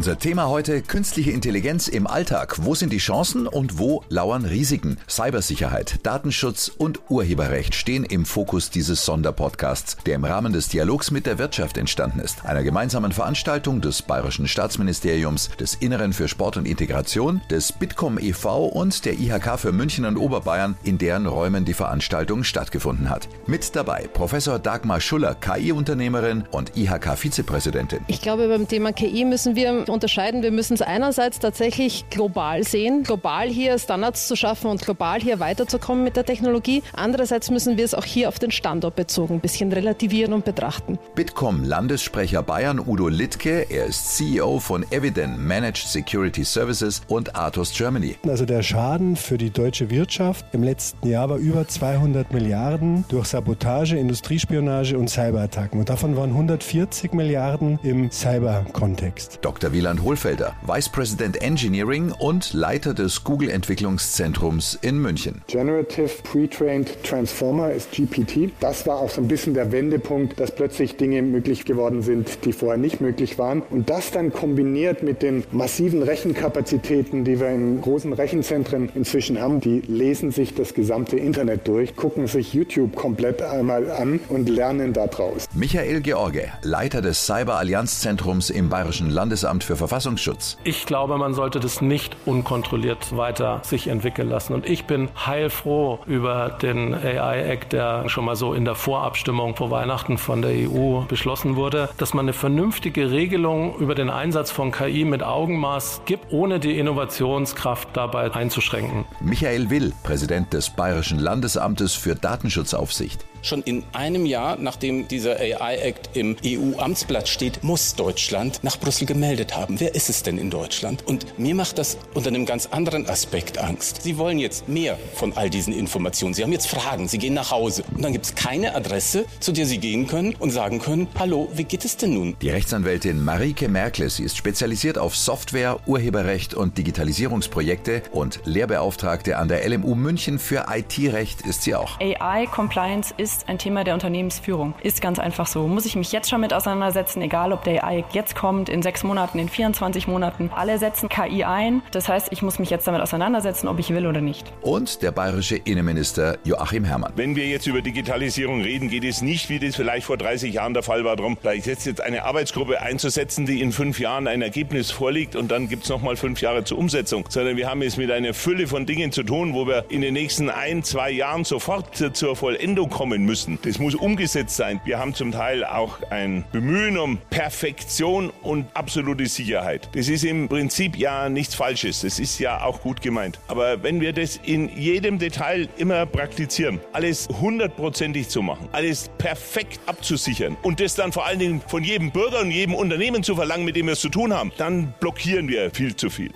Unser Thema heute künstliche Intelligenz im Alltag. Wo sind die Chancen und wo lauern Risiken? Cybersicherheit, Datenschutz und Urheberrecht stehen im Fokus dieses Sonderpodcasts, der im Rahmen des Dialogs mit der Wirtschaft entstanden ist. Einer gemeinsamen Veranstaltung des Bayerischen Staatsministeriums, des Inneren für Sport und Integration, des Bitkom e.V. und der IHK für München und Oberbayern, in deren Räumen die Veranstaltung stattgefunden hat. Mit dabei Professor Dagmar Schuller, KI-Unternehmerin und IHK-Vizepräsidentin. Ich glaube, beim Thema KI müssen wir unterscheiden. Wir müssen es einerseits tatsächlich global sehen, global hier Standards zu schaffen und global hier weiterzukommen mit der Technologie. Andererseits müssen wir es auch hier auf den Standort bezogen ein bisschen relativieren und betrachten. Bitkom Landessprecher Bayern Udo Littke, er ist CEO von Eviden Managed Security Services und Atos Germany. Also der Schaden für die deutsche Wirtschaft im letzten Jahr war über 200 Milliarden durch Sabotage, Industriespionage und Cyberattacken. Und davon waren 140 Milliarden im Cyber-Kontext. Dr. Wieland Hohlfelder, Vice President Engineering und Leiter des Google-Entwicklungszentrums in München. Generative Pre-Trained Transformer ist GPT. Das war auch so ein bisschen der Wendepunkt, dass plötzlich Dinge möglich geworden sind, die vorher nicht möglich waren. Und das dann kombiniert mit den massiven Rechenkapazitäten, die wir in großen Rechenzentren inzwischen haben, die lesen sich das gesamte Internet durch, gucken sich YouTube komplett einmal an und lernen daraus. Michael George, Leiter des Cyber-Allianzzentrums im Bayerischen Landesamt für Verfassungsschutz. Ich glaube, man sollte das nicht unkontrolliert weiter sich entwickeln lassen. Und ich bin heilfroh über den AI-Act, der schon mal so in der Vorabstimmung vor Weihnachten von der EU beschlossen wurde, dass man eine vernünftige Regelung über den Einsatz von KI mit Augenmaß gibt, ohne die Innovationskraft dabei einzuschränken. Michael Will, Präsident des Bayerischen Landesamtes für Datenschutzaufsicht. Schon in einem Jahr, nachdem dieser AI-Act im EU-Amtsblatt steht, muss Deutschland nach Brüssel gemeldet haben. Wer ist es denn in Deutschland? Und mir macht das unter einem ganz anderen Aspekt Angst. Sie wollen jetzt mehr von all diesen Informationen. Sie haben jetzt Fragen, Sie gehen nach Hause. Und dann gibt es keine Adresse, zu der Sie gehen können und sagen können, hallo, wie geht es denn nun? Die Rechtsanwältin Marike Merkle, sie ist spezialisiert auf Software, Urheberrecht und Digitalisierungsprojekte und Lehrbeauftragte an der LMU München für IT-Recht ist sie auch. AI-Compliance ist ist ein Thema der Unternehmensführung. Ist ganz einfach so. Muss ich mich jetzt schon mit auseinandersetzen, egal ob der AI jetzt kommt, in sechs Monaten, in 24 Monaten. Alle setzen KI ein. Das heißt, ich muss mich jetzt damit auseinandersetzen, ob ich will oder nicht. Und der bayerische Innenminister Joachim Herrmann. Wenn wir jetzt über Digitalisierung reden, geht es nicht, wie das vielleicht vor 30 Jahren der Fall war, darum, vielleicht jetzt eine Arbeitsgruppe einzusetzen, die in fünf Jahren ein Ergebnis vorliegt und dann gibt es nochmal fünf Jahre zur Umsetzung, sondern wir haben es mit einer Fülle von Dingen zu tun, wo wir in den nächsten ein, zwei Jahren sofort zur Vollendung kommen sein müssen. Das muss umgesetzt sein. Wir haben zum Teil auch ein Bemühen um Perfektion und absolute Sicherheit. Das ist im Prinzip ja nichts Falsches. Das ist ja auch gut gemeint. Aber wenn wir das in jedem Detail immer praktizieren, alles hundertprozentig zu machen, alles perfekt abzusichern und das dann vor allen Dingen von jedem Bürger und jedem Unternehmen zu verlangen, mit dem wir es zu tun haben, dann blockieren wir viel zu viel.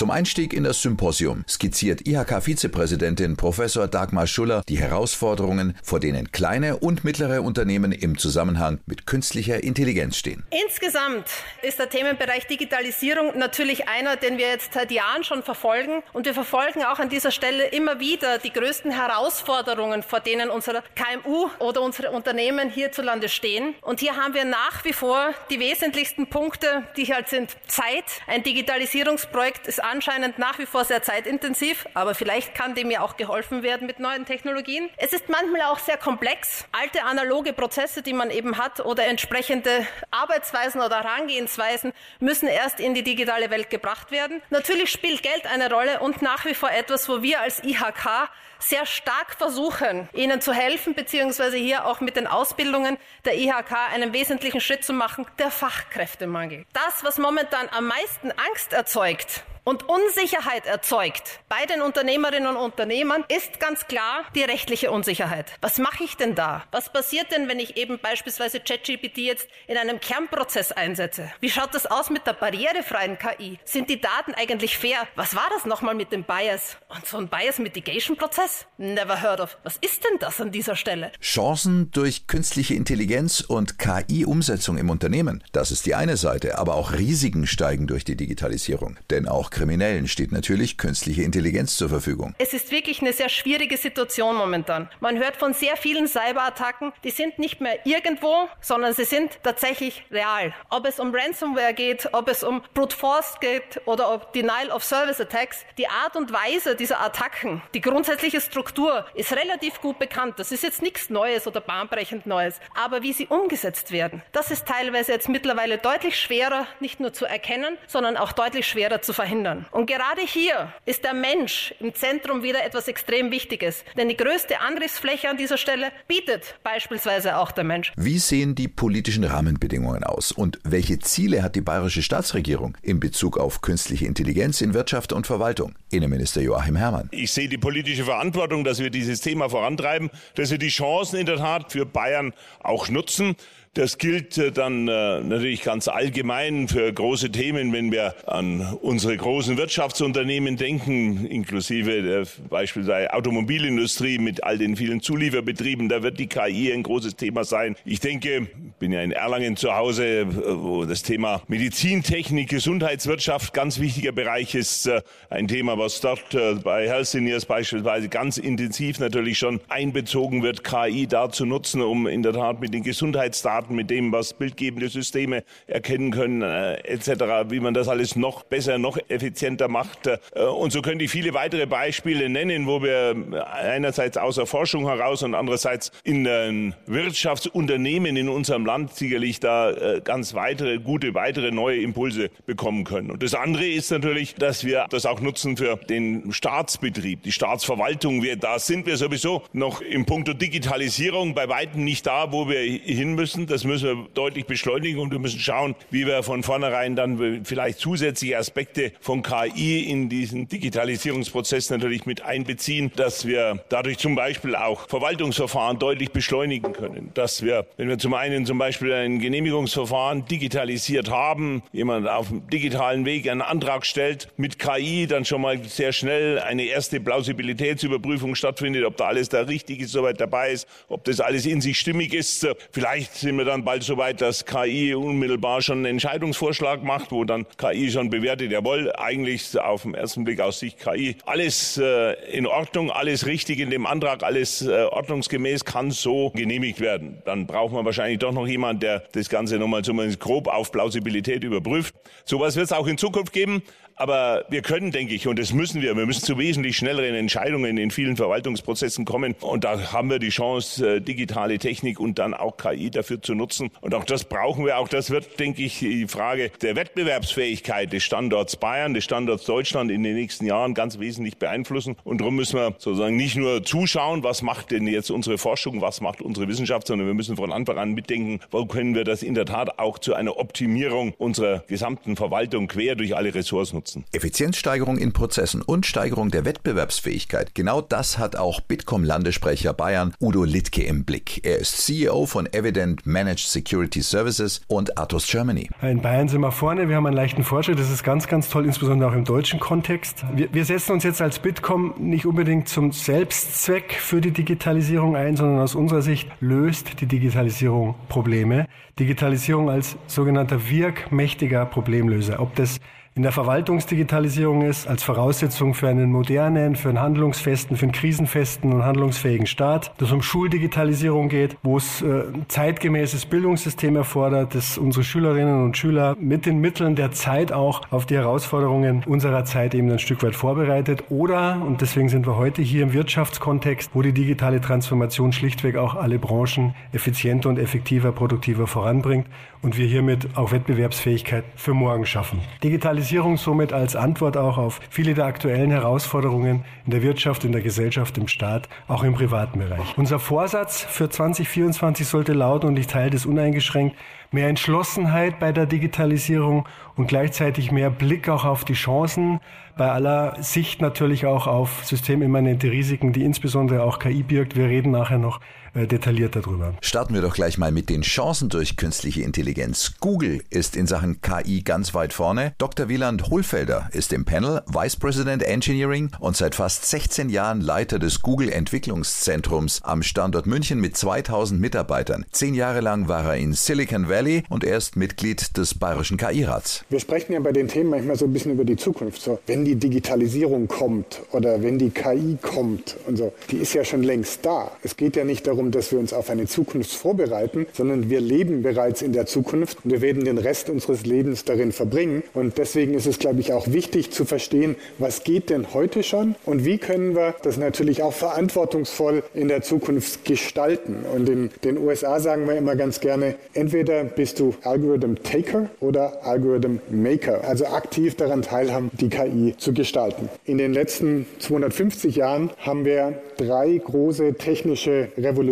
Zum Einstieg in das Symposium skizziert IHK-Vizepräsidentin Professor Dagmar Schuller die Herausforderungen, vor denen kleine und mittlere Unternehmen im Zusammenhang mit künstlicher Intelligenz stehen. Insgesamt ist der Themenbereich Digitalisierung natürlich einer, den wir jetzt seit Jahren schon verfolgen. Und wir verfolgen auch an dieser Stelle immer wieder die größten Herausforderungen, vor denen unsere KMU oder unsere Unternehmen hierzulande stehen. Und hier haben wir nach wie vor die wesentlichsten Punkte, die halt sind Zeit. Ein Digitalisierungsprojekt ist anscheinend nach wie vor sehr zeitintensiv, aber vielleicht kann dem ja auch geholfen werden mit neuen Technologien. Es ist manchmal auch sehr komplex. Alte analoge Prozesse, die man eben hat oder entsprechende Arbeitsweisen oder Herangehensweisen müssen erst in die digitale Welt gebracht werden. Natürlich spielt Geld eine Rolle und nach wie vor etwas, wo wir als IHK sehr stark versuchen, ihnen zu helfen, beziehungsweise hier auch mit den Ausbildungen der IHK einen wesentlichen Schritt zu machen, der Fachkräftemangel. Das, was momentan am meisten Angst erzeugt, und Unsicherheit erzeugt bei den Unternehmerinnen und Unternehmern, ist ganz klar die rechtliche Unsicherheit. Was mache ich denn da? Was passiert denn, wenn ich eben beispielsweise ChatGPT jetzt in einem Kernprozess einsetze? Wie schaut das aus mit der barrierefreien KI? Sind die Daten eigentlich fair? Was war das nochmal mit dem Bias? Und so ein Bias Mitigation Prozess? Never heard of. Was ist denn das an dieser Stelle? Chancen durch künstliche Intelligenz und KI-Umsetzung im Unternehmen. Das ist die eine Seite, aber auch Risiken steigen durch die Digitalisierung. Denn auch Kriminellen steht natürlich künstliche Intelligenz zur Verfügung. Es ist wirklich eine sehr schwierige Situation momentan. Man hört von sehr vielen Cyberattacken, die sind nicht mehr irgendwo, sondern sie sind tatsächlich real. Ob es um Ransomware geht, ob es um Brute Force geht oder ob Denial of Service Attacks, die Art und Weise dieser Attacken, die grundsätzliche Struktur ist relativ gut bekannt. Das ist jetzt nichts Neues oder bahnbrechend Neues. Aber wie sie umgesetzt werden, das ist teilweise jetzt mittlerweile deutlich schwerer, nicht nur zu erkennen, sondern auch deutlich schwerer zu verhindern. Und gerade hier ist der Mensch im Zentrum wieder etwas extrem Wichtiges. Denn die größte Angriffsfläche an dieser Stelle bietet beispielsweise auch der Mensch. Wie sehen die politischen Rahmenbedingungen aus und welche Ziele hat die bayerische Staatsregierung in Bezug auf künstliche Intelligenz in Wirtschaft und Verwaltung? Innenminister Joachim Herrmann. Ich sehe die politische Verantwortung, dass wir dieses Thema vorantreiben, dass wir die Chancen in der Tat für Bayern auch nutzen. Das gilt äh, dann äh, natürlich ganz allgemein für große Themen, wenn wir an unsere großen Wirtschaftsunternehmen denken, inklusive der beispielsweise Automobilindustrie mit all den vielen Zulieferbetrieben. Da wird die KI ein großes Thema sein. Ich denke, bin ja in Erlangen zu Hause, äh, wo das Thema Medizintechnik, Gesundheitswirtschaft ganz wichtiger Bereich ist. Ein Thema, was dort bei Healthineers beispielsweise ganz intensiv natürlich schon einbezogen wird, KI da zu nutzen, um in der Tat mit den Gesundheitsdaten Daten, mit dem, was bildgebende Systeme erkennen können, äh, etc., wie man das alles noch besser, noch effizienter macht. Äh, und so könnte ich viele weitere Beispiele nennen, wo wir einerseits aus der Forschung heraus und andererseits in den Wirtschaftsunternehmen in unserem Land sicherlich da äh, ganz weitere, gute, weitere neue Impulse bekommen können. Und das andere ist natürlich, dass wir das auch nutzen für den Staatsbetrieb, die Staatsverwaltung. Wir, da sind wir sowieso noch im Punkto Digitalisierung bei weitem nicht da, wo wir hin müssen. Das müssen wir deutlich beschleunigen und wir müssen schauen, wie wir von vornherein dann vielleicht zusätzliche Aspekte von KI in diesen Digitalisierungsprozess natürlich mit einbeziehen, dass wir dadurch zum Beispiel auch Verwaltungsverfahren deutlich beschleunigen können. Dass wir, wenn wir zum einen zum Beispiel ein Genehmigungsverfahren digitalisiert haben, jemand auf dem digitalen Weg einen Antrag stellt, mit KI dann schon mal sehr schnell eine erste Plausibilitätsüberprüfung stattfindet, ob da alles da richtig ist, soweit dabei ist, ob das alles in sich stimmig ist. Vielleicht sind wir dann bald so weit, dass KI unmittelbar schon einen Entscheidungsvorschlag macht, wo dann KI schon bewertet, jawohl, eigentlich auf den ersten Blick aus Sicht KI, alles äh, in Ordnung, alles richtig in dem Antrag, alles äh, ordnungsgemäß kann so genehmigt werden. Dann braucht man wahrscheinlich doch noch jemand, der das Ganze nochmal zumindest grob auf Plausibilität überprüft. Sowas wird es auch in Zukunft geben. Aber wir können, denke ich, und das müssen wir, wir müssen zu wesentlich schnelleren Entscheidungen in vielen Verwaltungsprozessen kommen. Und da haben wir die Chance, äh, digitale Technik und dann auch KI dafür zu nutzen. Und auch das brauchen wir. Auch das wird, denke ich, die Frage der Wettbewerbsfähigkeit des Standorts Bayern, des Standorts Deutschland in den nächsten Jahren ganz wesentlich beeinflussen. Und darum müssen wir sozusagen nicht nur zuschauen, was macht denn jetzt unsere Forschung, was macht unsere Wissenschaft, sondern wir müssen von Anfang an mitdenken, wo können wir das in der Tat auch zu einer Optimierung unserer gesamten Verwaltung quer durch alle Ressorts nutzen nutzen. Effizienzsteigerung in Prozessen und Steigerung der Wettbewerbsfähigkeit. Genau das hat auch Bitkom-Landessprecher Bayern Udo Littke im Blick. Er ist CEO von Evident Managed Security Services und Atos Germany. In Bayern sind wir vorne, wir haben einen leichten Fortschritt. Das ist ganz, ganz toll, insbesondere auch im deutschen Kontext. Wir, wir setzen uns jetzt als Bitkom nicht unbedingt zum Selbstzweck für die Digitalisierung ein, sondern aus unserer Sicht löst die Digitalisierung Probleme. Digitalisierung als sogenannter wirkmächtiger Problemlöser. Ob das in der Verwaltungsdigitalisierung ist, als Voraussetzung für einen modernen, für einen handlungsfesten, für einen krisenfesten und handlungsfähigen Staat, dass es um Schuldigitalisierung geht, wo es äh, zeitgemäßes Bildungssystem erfordert, dass unsere Schülerinnen und Schüler mit den Mitteln der Zeit auch auf die Herausforderungen unserer Zeit eben ein Stück weit vorbereitet oder, und deswegen sind wir heute hier im Wirtschaftskontext, wo die digitale Transformation schlichtweg auch alle Branchen effizienter und effektiver, produktiver voranbringt und wir hiermit auch Wettbewerbsfähigkeit für morgen schaffen. Digitalisierung somit als Antwort auch auf viele der aktuellen Herausforderungen in der Wirtschaft, in der Gesellschaft, im Staat, auch im privaten Bereich. Unser Vorsatz für 2024 sollte lauten, und ich teile das uneingeschränkt, mehr Entschlossenheit bei der Digitalisierung und gleichzeitig mehr Blick auch auf die Chancen, bei aller Sicht natürlich auch auf systemimmanente Risiken, die insbesondere auch KI birgt. Wir reden nachher noch detailliert darüber. Starten wir doch gleich mal mit den Chancen durch künstliche Intelligenz. Google ist in Sachen KI ganz weit vorne. Dr. Wieland Hohlfelder ist im Panel Vice President Engineering und seit fast 16 Jahren Leiter des Google Entwicklungszentrums am Standort München mit 2000 Mitarbeitern. Zehn Jahre lang war er in Silicon Valley Valley und er ist Mitglied des Bayerischen KI-Rats. Wir sprechen ja bei den Themen manchmal so ein bisschen über die Zukunft. So, wenn die Digitalisierung kommt oder wenn die KI kommt und so, die ist ja schon längst da. Es geht ja nicht darum, dass wir uns auf eine Zukunft vorbereiten, sondern wir leben bereits in der Zukunft und wir werden den Rest unseres Lebens darin verbringen. Und deswegen ist es, glaube ich, auch wichtig zu verstehen, was geht denn heute schon und wie können wir das natürlich auch verantwortungsvoll in der Zukunft gestalten. Und in den USA sagen wir immer ganz gerne, entweder bist du Algorithm Taker oder Algorithm Maker, also aktiv daran teilhaben, die KI zu gestalten. In den letzten 250 Jahren haben wir drei große technische Revolutionen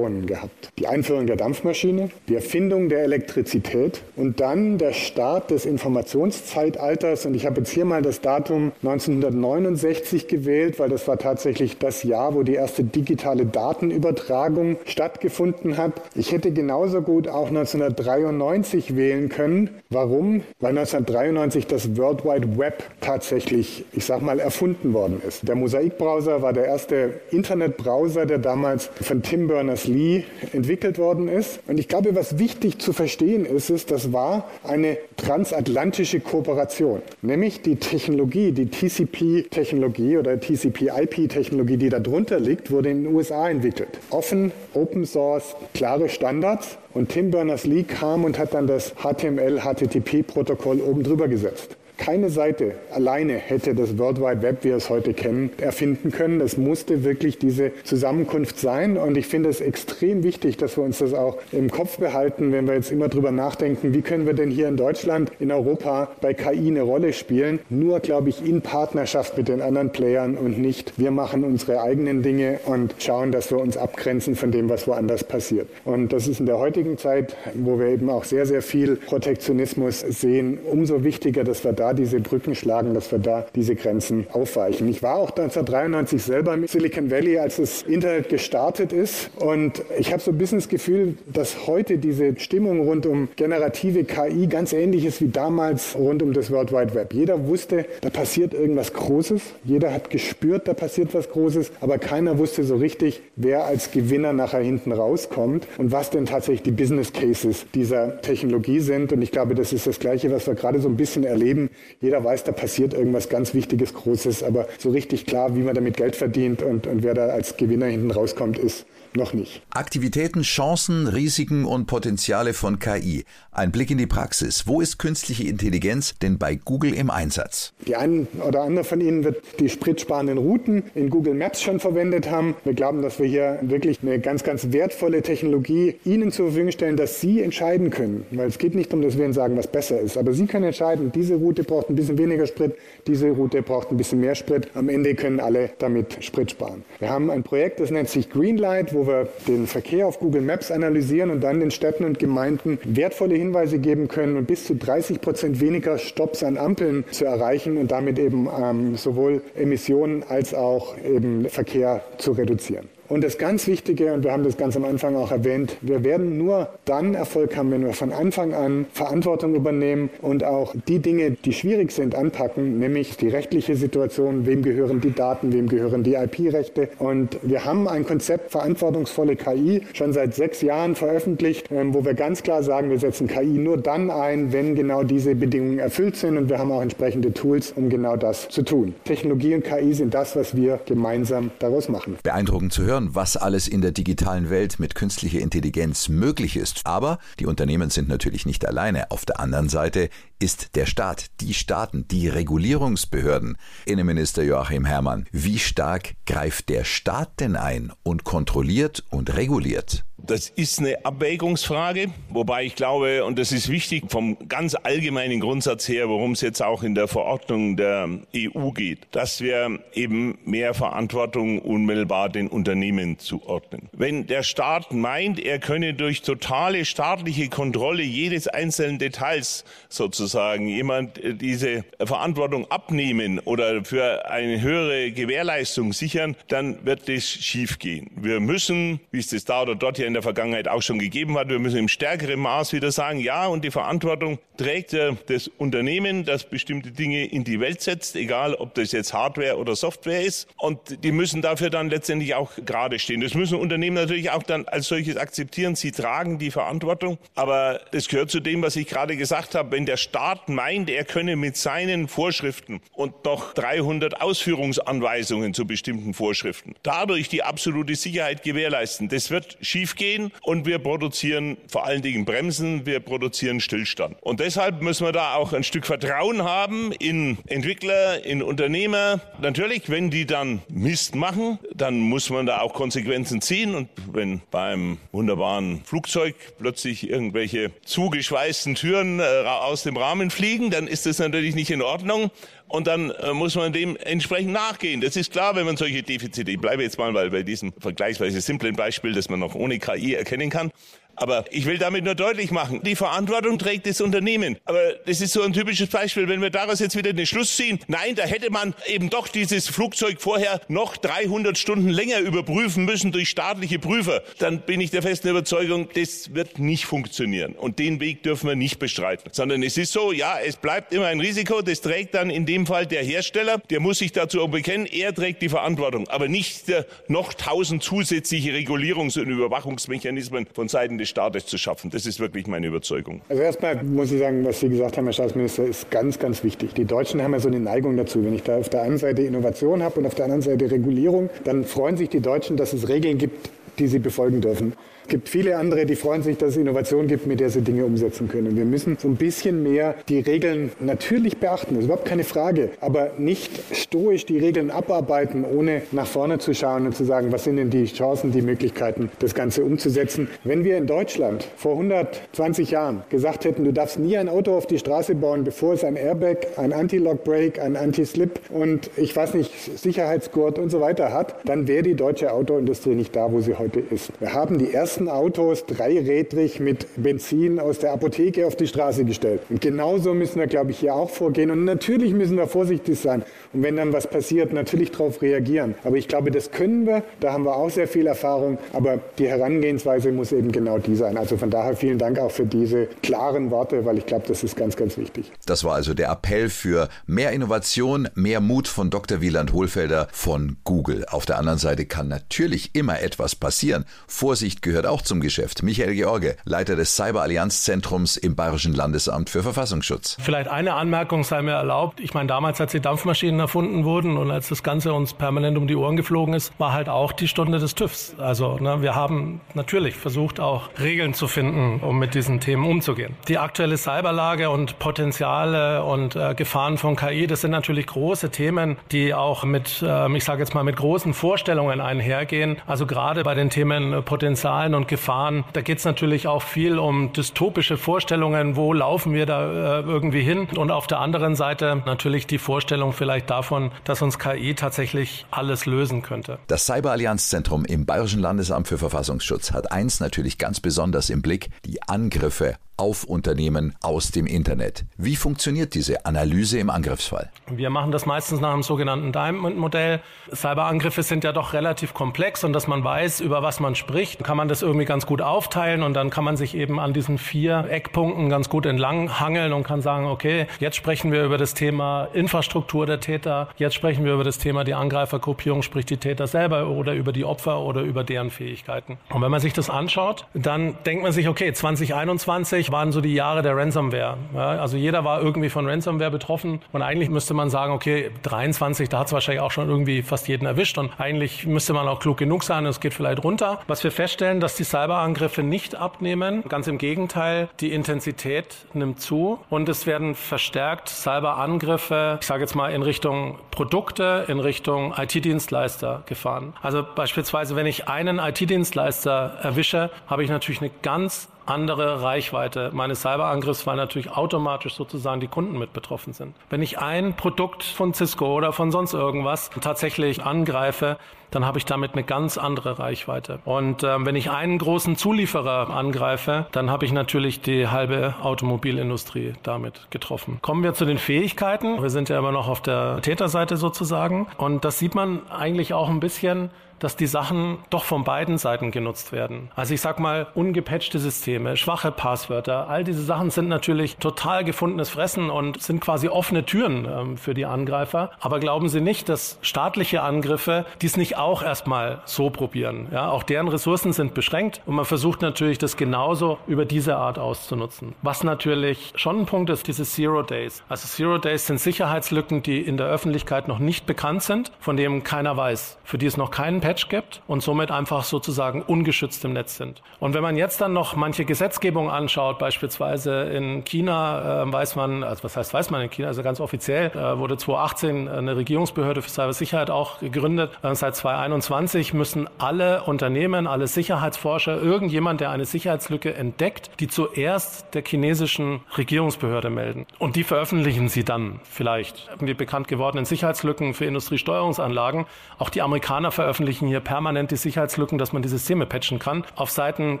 gehabt. Die Einführung der Dampfmaschine, die Erfindung der Elektrizität und dann der Start des Informationszeitalters. Und ich habe jetzt hier mal das Datum 1969 gewählt, weil das war tatsächlich das Jahr, wo die erste digitale Datenübertragung stattgefunden hat. Ich hätte genauso gut auch 1993 wählen können. Warum? Weil 1993 das World Wide Web tatsächlich, ich sag mal, erfunden worden ist. Der Mosaikbrowser war der erste Internetbrowser, der damals von Tim Berners-Lee entwickelt worden ist. Und ich glaube, was wichtig zu verstehen ist, ist, das war eine transatlantische Kooperation, nämlich die Technologie, die TCP-Technologie oder TCP-IP-Technologie, die darunter liegt, wurde in den USA entwickelt. Offen, Open Source, klare Standards. Und Tim Berners-Lee kam und hat dann das HTML-HTTP-Protokoll oben drüber gesetzt. Keine Seite alleine hätte das World Wide Web, wie wir es heute kennen, erfinden können. Es musste wirklich diese Zusammenkunft sein. Und ich finde es extrem wichtig, dass wir uns das auch im Kopf behalten, wenn wir jetzt immer drüber nachdenken, wie können wir denn hier in Deutschland, in Europa bei KI eine Rolle spielen. Nur, glaube ich, in Partnerschaft mit den anderen Playern und nicht, wir machen unsere eigenen Dinge und schauen, dass wir uns abgrenzen von dem, was woanders passiert. Und das ist in der heutigen Zeit, wo wir eben auch sehr, sehr viel Protektionismus sehen, umso wichtiger, dass wir da da diese Brücken schlagen, dass wir da diese Grenzen aufweichen. Ich war auch 1993 selber im Silicon Valley, als das Internet gestartet ist. Und ich habe so ein bisschen das Gefühl, dass heute diese Stimmung rund um generative KI ganz ähnlich ist wie damals rund um das World Wide Web. Jeder wusste, da passiert irgendwas Großes. Jeder hat gespürt, da passiert was Großes. Aber keiner wusste so richtig, wer als Gewinner nachher hinten rauskommt und was denn tatsächlich die Business Cases dieser Technologie sind. Und ich glaube, das ist das Gleiche, was wir gerade so ein bisschen erleben jeder weiß, da passiert irgendwas ganz Wichtiges, Großes, aber so richtig klar, wie man damit Geld verdient und, und wer da als Gewinner hinten rauskommt, ist noch nicht. Aktivitäten, Chancen, Risiken und Potenziale von KI. Ein Blick in die Praxis. Wo ist künstliche Intelligenz denn bei Google im Einsatz? Die einen oder andere von Ihnen wird die spritsparenden Routen in Google Maps schon verwendet haben. Wir glauben, dass wir hier wirklich eine ganz, ganz wertvolle Technologie Ihnen zur Verfügung stellen, dass Sie entscheiden können. Weil es geht nicht darum, dass wir Ihnen sagen, was besser ist. Aber Sie können entscheiden, diese Route braucht ein bisschen weniger Sprit, diese Route braucht ein bisschen mehr Sprit. Am Ende können alle damit Sprit sparen. Wir haben ein Projekt, das nennt sich Greenlight, wo wir den Verkehr auf Google Maps analysieren und dann den Städten und Gemeinden wertvolle Hinweise geben können und bis zu 30 Prozent weniger Stops an Ampeln zu erreichen und damit eben ähm, sowohl Emissionen als auch eben Verkehr zu reduzieren. Und das ganz Wichtige, und wir haben das ganz am Anfang auch erwähnt, wir werden nur dann Erfolg haben, wenn wir von Anfang an Verantwortung übernehmen und auch die Dinge, die schwierig sind, anpacken, nämlich die rechtliche Situation, wem gehören die Daten, wem gehören die IP-Rechte. Und wir haben ein Konzept verantwortungsvolle KI schon seit sechs Jahren veröffentlicht, ähm, wo wir ganz klar sagen, wir setzen KI nur dann ein, wenn genau diese Bedingungen erfüllt sind. Und wir haben auch entsprechende Tools, um genau das zu tun. Technologie und KI sind das, was wir gemeinsam daraus machen. Beeindruckend zu hören hören, was alles in der digitalen Welt mit künstlicher Intelligenz möglich ist. Aber die Unternehmen sind natürlich nicht alleine. Auf der anderen Seite ist der Staat, die Staaten, die Regulierungsbehörden. Innenminister Joachim Herrmann, wie stark greift der Staat denn ein und kontrolliert und reguliert? Das ist eine Abwägungsfrage, wobei ich glaube, und das ist wichtig vom ganz allgemeinen Grundsatz her, worum es jetzt auch in der Verordnung der EU geht, dass wir eben mehr Verantwortung unmittelbar den Unternehmen zuordnen. Wenn der Staat meint, er könne durch totale staatliche Kontrolle jedes einzelnen Details sozusagen jemand äh, diese Verantwortung abnehmen oder für eine höhere Gewährleistung sichern, dann wird das schiefgehen. Wir müssen, wie es das da oder dort ja in der Vergangenheit auch schon gegeben hat. Wir müssen im stärkeren Maß wieder sagen, ja, und die Verantwortung trägt das Unternehmen, das bestimmte Dinge in die Welt setzt, egal ob das jetzt Hardware oder Software ist. Und die müssen dafür dann letztendlich auch gerade stehen. Das müssen Unternehmen natürlich auch dann als solches akzeptieren. Sie tragen die Verantwortung. Aber das gehört zu dem, was ich gerade gesagt habe. Wenn der Staat meint, er könne mit seinen Vorschriften und noch 300 Ausführungsanweisungen zu bestimmten Vorschriften dadurch die absolute Sicherheit gewährleisten, das wird schiefgehen und wir produzieren vor allen Dingen Bremsen, wir produzieren Stillstand. Und deshalb müssen wir da auch ein Stück Vertrauen haben in Entwickler, in Unternehmer. Natürlich, wenn die dann Mist machen, dann muss man da auch Konsequenzen ziehen. Und wenn beim wunderbaren Flugzeug plötzlich irgendwelche zugeschweißten Türen äh, aus dem Rahmen fliegen, dann ist das natürlich nicht in Ordnung. Und dann äh, muss man dem entsprechend nachgehen. Das ist klar, wenn man solche Defizite, ich bleibe jetzt mal bei diesem vergleichsweise simplen Beispiel, das man noch ohne KI erkennen kann, aber ich will damit nur deutlich machen, die Verantwortung trägt das Unternehmen. Aber das ist so ein typisches Beispiel, wenn wir daraus jetzt wieder den Schluss ziehen, nein, da hätte man eben doch dieses Flugzeug vorher noch 300 Stunden länger überprüfen müssen durch staatliche Prüfer, dann bin ich der festen Überzeugung, das wird nicht funktionieren. Und den Weg dürfen wir nicht bestreiten. Sondern es ist so, ja, es bleibt immer ein Risiko, das trägt dann in dem Fall der Hersteller, der muss sich dazu bekennen, er trägt die Verantwortung, aber nicht noch tausend zusätzliche Regulierungs- und Überwachungsmechanismen von Seiten des des Staates zu schaffen. Das ist wirklich meine Überzeugung. Also erstmal muss ich sagen, was Sie gesagt haben, Herr Staatsminister, ist ganz, ganz wichtig. Die Deutschen haben ja so eine Neigung dazu. Wenn ich da auf der einen Seite Innovation habe und auf der anderen Seite Regulierung, dann freuen sich die Deutschen, dass es Regeln gibt, die sie befolgen dürfen. Es gibt viele andere, die freuen sich, dass es Innovation gibt, mit der sie Dinge umsetzen können. Wir müssen so ein bisschen mehr die Regeln natürlich beachten, das ist überhaupt keine Frage, aber nicht stoisch die Regeln abarbeiten, ohne nach vorne zu schauen und zu sagen, was sind denn die Chancen, die Möglichkeiten, das Ganze umzusetzen. Wenn wir in Deutschland vor 120 Jahren gesagt hätten, du darfst nie ein Auto auf die Straße bauen, bevor es ein Airbag, ein Anti-Lock-Brake, ein Anti-Slip und ich weiß nicht, Sicherheitsgurt und so weiter hat, dann wäre die deutsche Autoindustrie nicht da, wo sie heute ist. Wir haben die ersten ersten Autos dreirädrig mit Benzin aus der Apotheke auf die Straße gestellt. Und genauso müssen wir, glaube ich, hier auch vorgehen. Und natürlich müssen wir vorsichtig sein. Und wenn dann was passiert, natürlich darauf reagieren. Aber ich glaube, das können wir. Da haben wir auch sehr viel Erfahrung. Aber die Herangehensweise muss eben genau die sein. Also von daher vielen Dank auch für diese klaren Worte, weil ich glaube, das ist ganz, ganz wichtig. Das war also der Appell für mehr Innovation, mehr Mut von Dr. Wieland Hohlfelder von Google. Auf der anderen Seite kann natürlich immer etwas passieren. Vorsicht gehört gehört auch zum Geschäft. Michael George, Leiter des Cyber-Allianz-Zentrums im Bayerischen Landesamt für Verfassungsschutz. Vielleicht eine Anmerkung sei mir erlaubt. Ich meine, damals, als die Dampfmaschinen erfunden wurden und als das Ganze uns permanent um die Ohren geflogen ist, war halt auch die Stunde des TÜVs. Also ne, wir haben natürlich versucht, auch Regeln zu finden, um mit diesen Themen umzugehen. Die aktuelle Cyberlage und Potenziale und äh, Gefahren von KI, das sind natürlich große Themen, die auch mit, äh, ich sage jetzt mal, mit großen Vorstellungen einhergehen. Also gerade bei den Themen Potenzialen und Gefahren. Da geht es natürlich auch viel um dystopische Vorstellungen, wo laufen wir da äh, irgendwie hin. Und auf der anderen Seite natürlich die Vorstellung vielleicht davon, dass uns KI tatsächlich alles lösen könnte. Das Cyberallianzzentrum im Bayerischen Landesamt für Verfassungsschutz hat eins natürlich ganz besonders im Blick, die Angriffe auf Unternehmen aus dem Internet. Wie funktioniert diese Analyse im Angriffsfall? Wir machen das meistens nach dem sogenannten Diamond-Modell. Cyberangriffe sind ja doch relativ komplex und dass man weiß, über was man spricht, kann man das irgendwie ganz gut aufteilen und dann kann man sich eben an diesen vier Eckpunkten ganz gut entlang hangeln und kann sagen, okay, jetzt sprechen wir über das Thema Infrastruktur der Täter, jetzt sprechen wir über das Thema die Angreifergruppierung, sprich die Täter selber oder über die Opfer oder über deren Fähigkeiten. Und wenn man sich das anschaut, dann denkt man sich, okay, 2021 1990 waren so die Jahre der Ransomware. Ja, also jeder war irgendwie von Ransomware betroffen und eigentlich müsste man sagen, okay, 23, da hat es wahrscheinlich auch schon irgendwie fast jeden erwischt und eigentlich müsste man auch klug genug sein es geht vielleicht runter. Was wir feststellen, dass die Cyberangriffe nicht abnehmen, ganz im Gegenteil, die Intensität nimmt zu und es werden verstärkt Cyberangriffe, ich sage jetzt mal in Richtung Produkte, in Richtung IT-Dienstleister gefahren. Also beispielsweise, wenn ich einen IT-Dienstleister erwische, habe ich natürlich eine ganz andere Reichweite meines Cyberangriffs, weil natürlich automatisch sozusagen die Kunden mit betroffen sind. Wenn ich ein Produkt von Cisco oder von sonst irgendwas tatsächlich angreife, dann habe ich damit eine ganz andere Reichweite. Und äh, wenn ich einen großen Zulieferer angreife, dann habe ich natürlich die halbe Automobilindustrie damit getroffen. Kommen wir zu den Fähigkeiten. Wir sind ja immer noch auf der Täterseite sozusagen. Und das sieht man eigentlich auch ein bisschen dass die Sachen doch von beiden Seiten genutzt werden. Also ich sag mal, ungepatchte Systeme, schwache Passwörter, all diese Sachen sind natürlich total gefundenes Fressen und sind quasi offene Türen ähm, für die Angreifer. Aber glauben Sie nicht, dass staatliche Angriffe dies nicht auch erstmal so probieren. Ja, auch deren Ressourcen sind beschränkt und man versucht natürlich, das genauso über diese Art auszunutzen. Was natürlich schon ein Punkt ist, diese Zero Days. Also Zero Days sind Sicherheitslücken, die in der Öffentlichkeit noch nicht bekannt sind, von denen keiner weiß, für die es noch keinen Patch gibt und somit einfach sozusagen ungeschützt im Netz sind. Und wenn man jetzt dann noch manche Gesetzgebung anschaut, beispielsweise in China äh, weiß man, also was heißt weiß man in China, also ganz offiziell äh, wurde 2018 eine Regierungsbehörde für Cybersicherheit auch gegründet. Äh, seit 2021 müssen alle Unternehmen, alle Sicherheitsforscher, irgendjemand, der eine Sicherheitslücke entdeckt, die zuerst der chinesischen Regierungsbehörde melden. Und die veröffentlichen sie dann vielleicht. Die bekannt gewordenen Sicherheitslücken für Industriesteuerungsanlagen. Auch die Amerikaner veröffentlichen hier permanent die Sicherheitslücken, dass man die Systeme patchen kann. Auf Seiten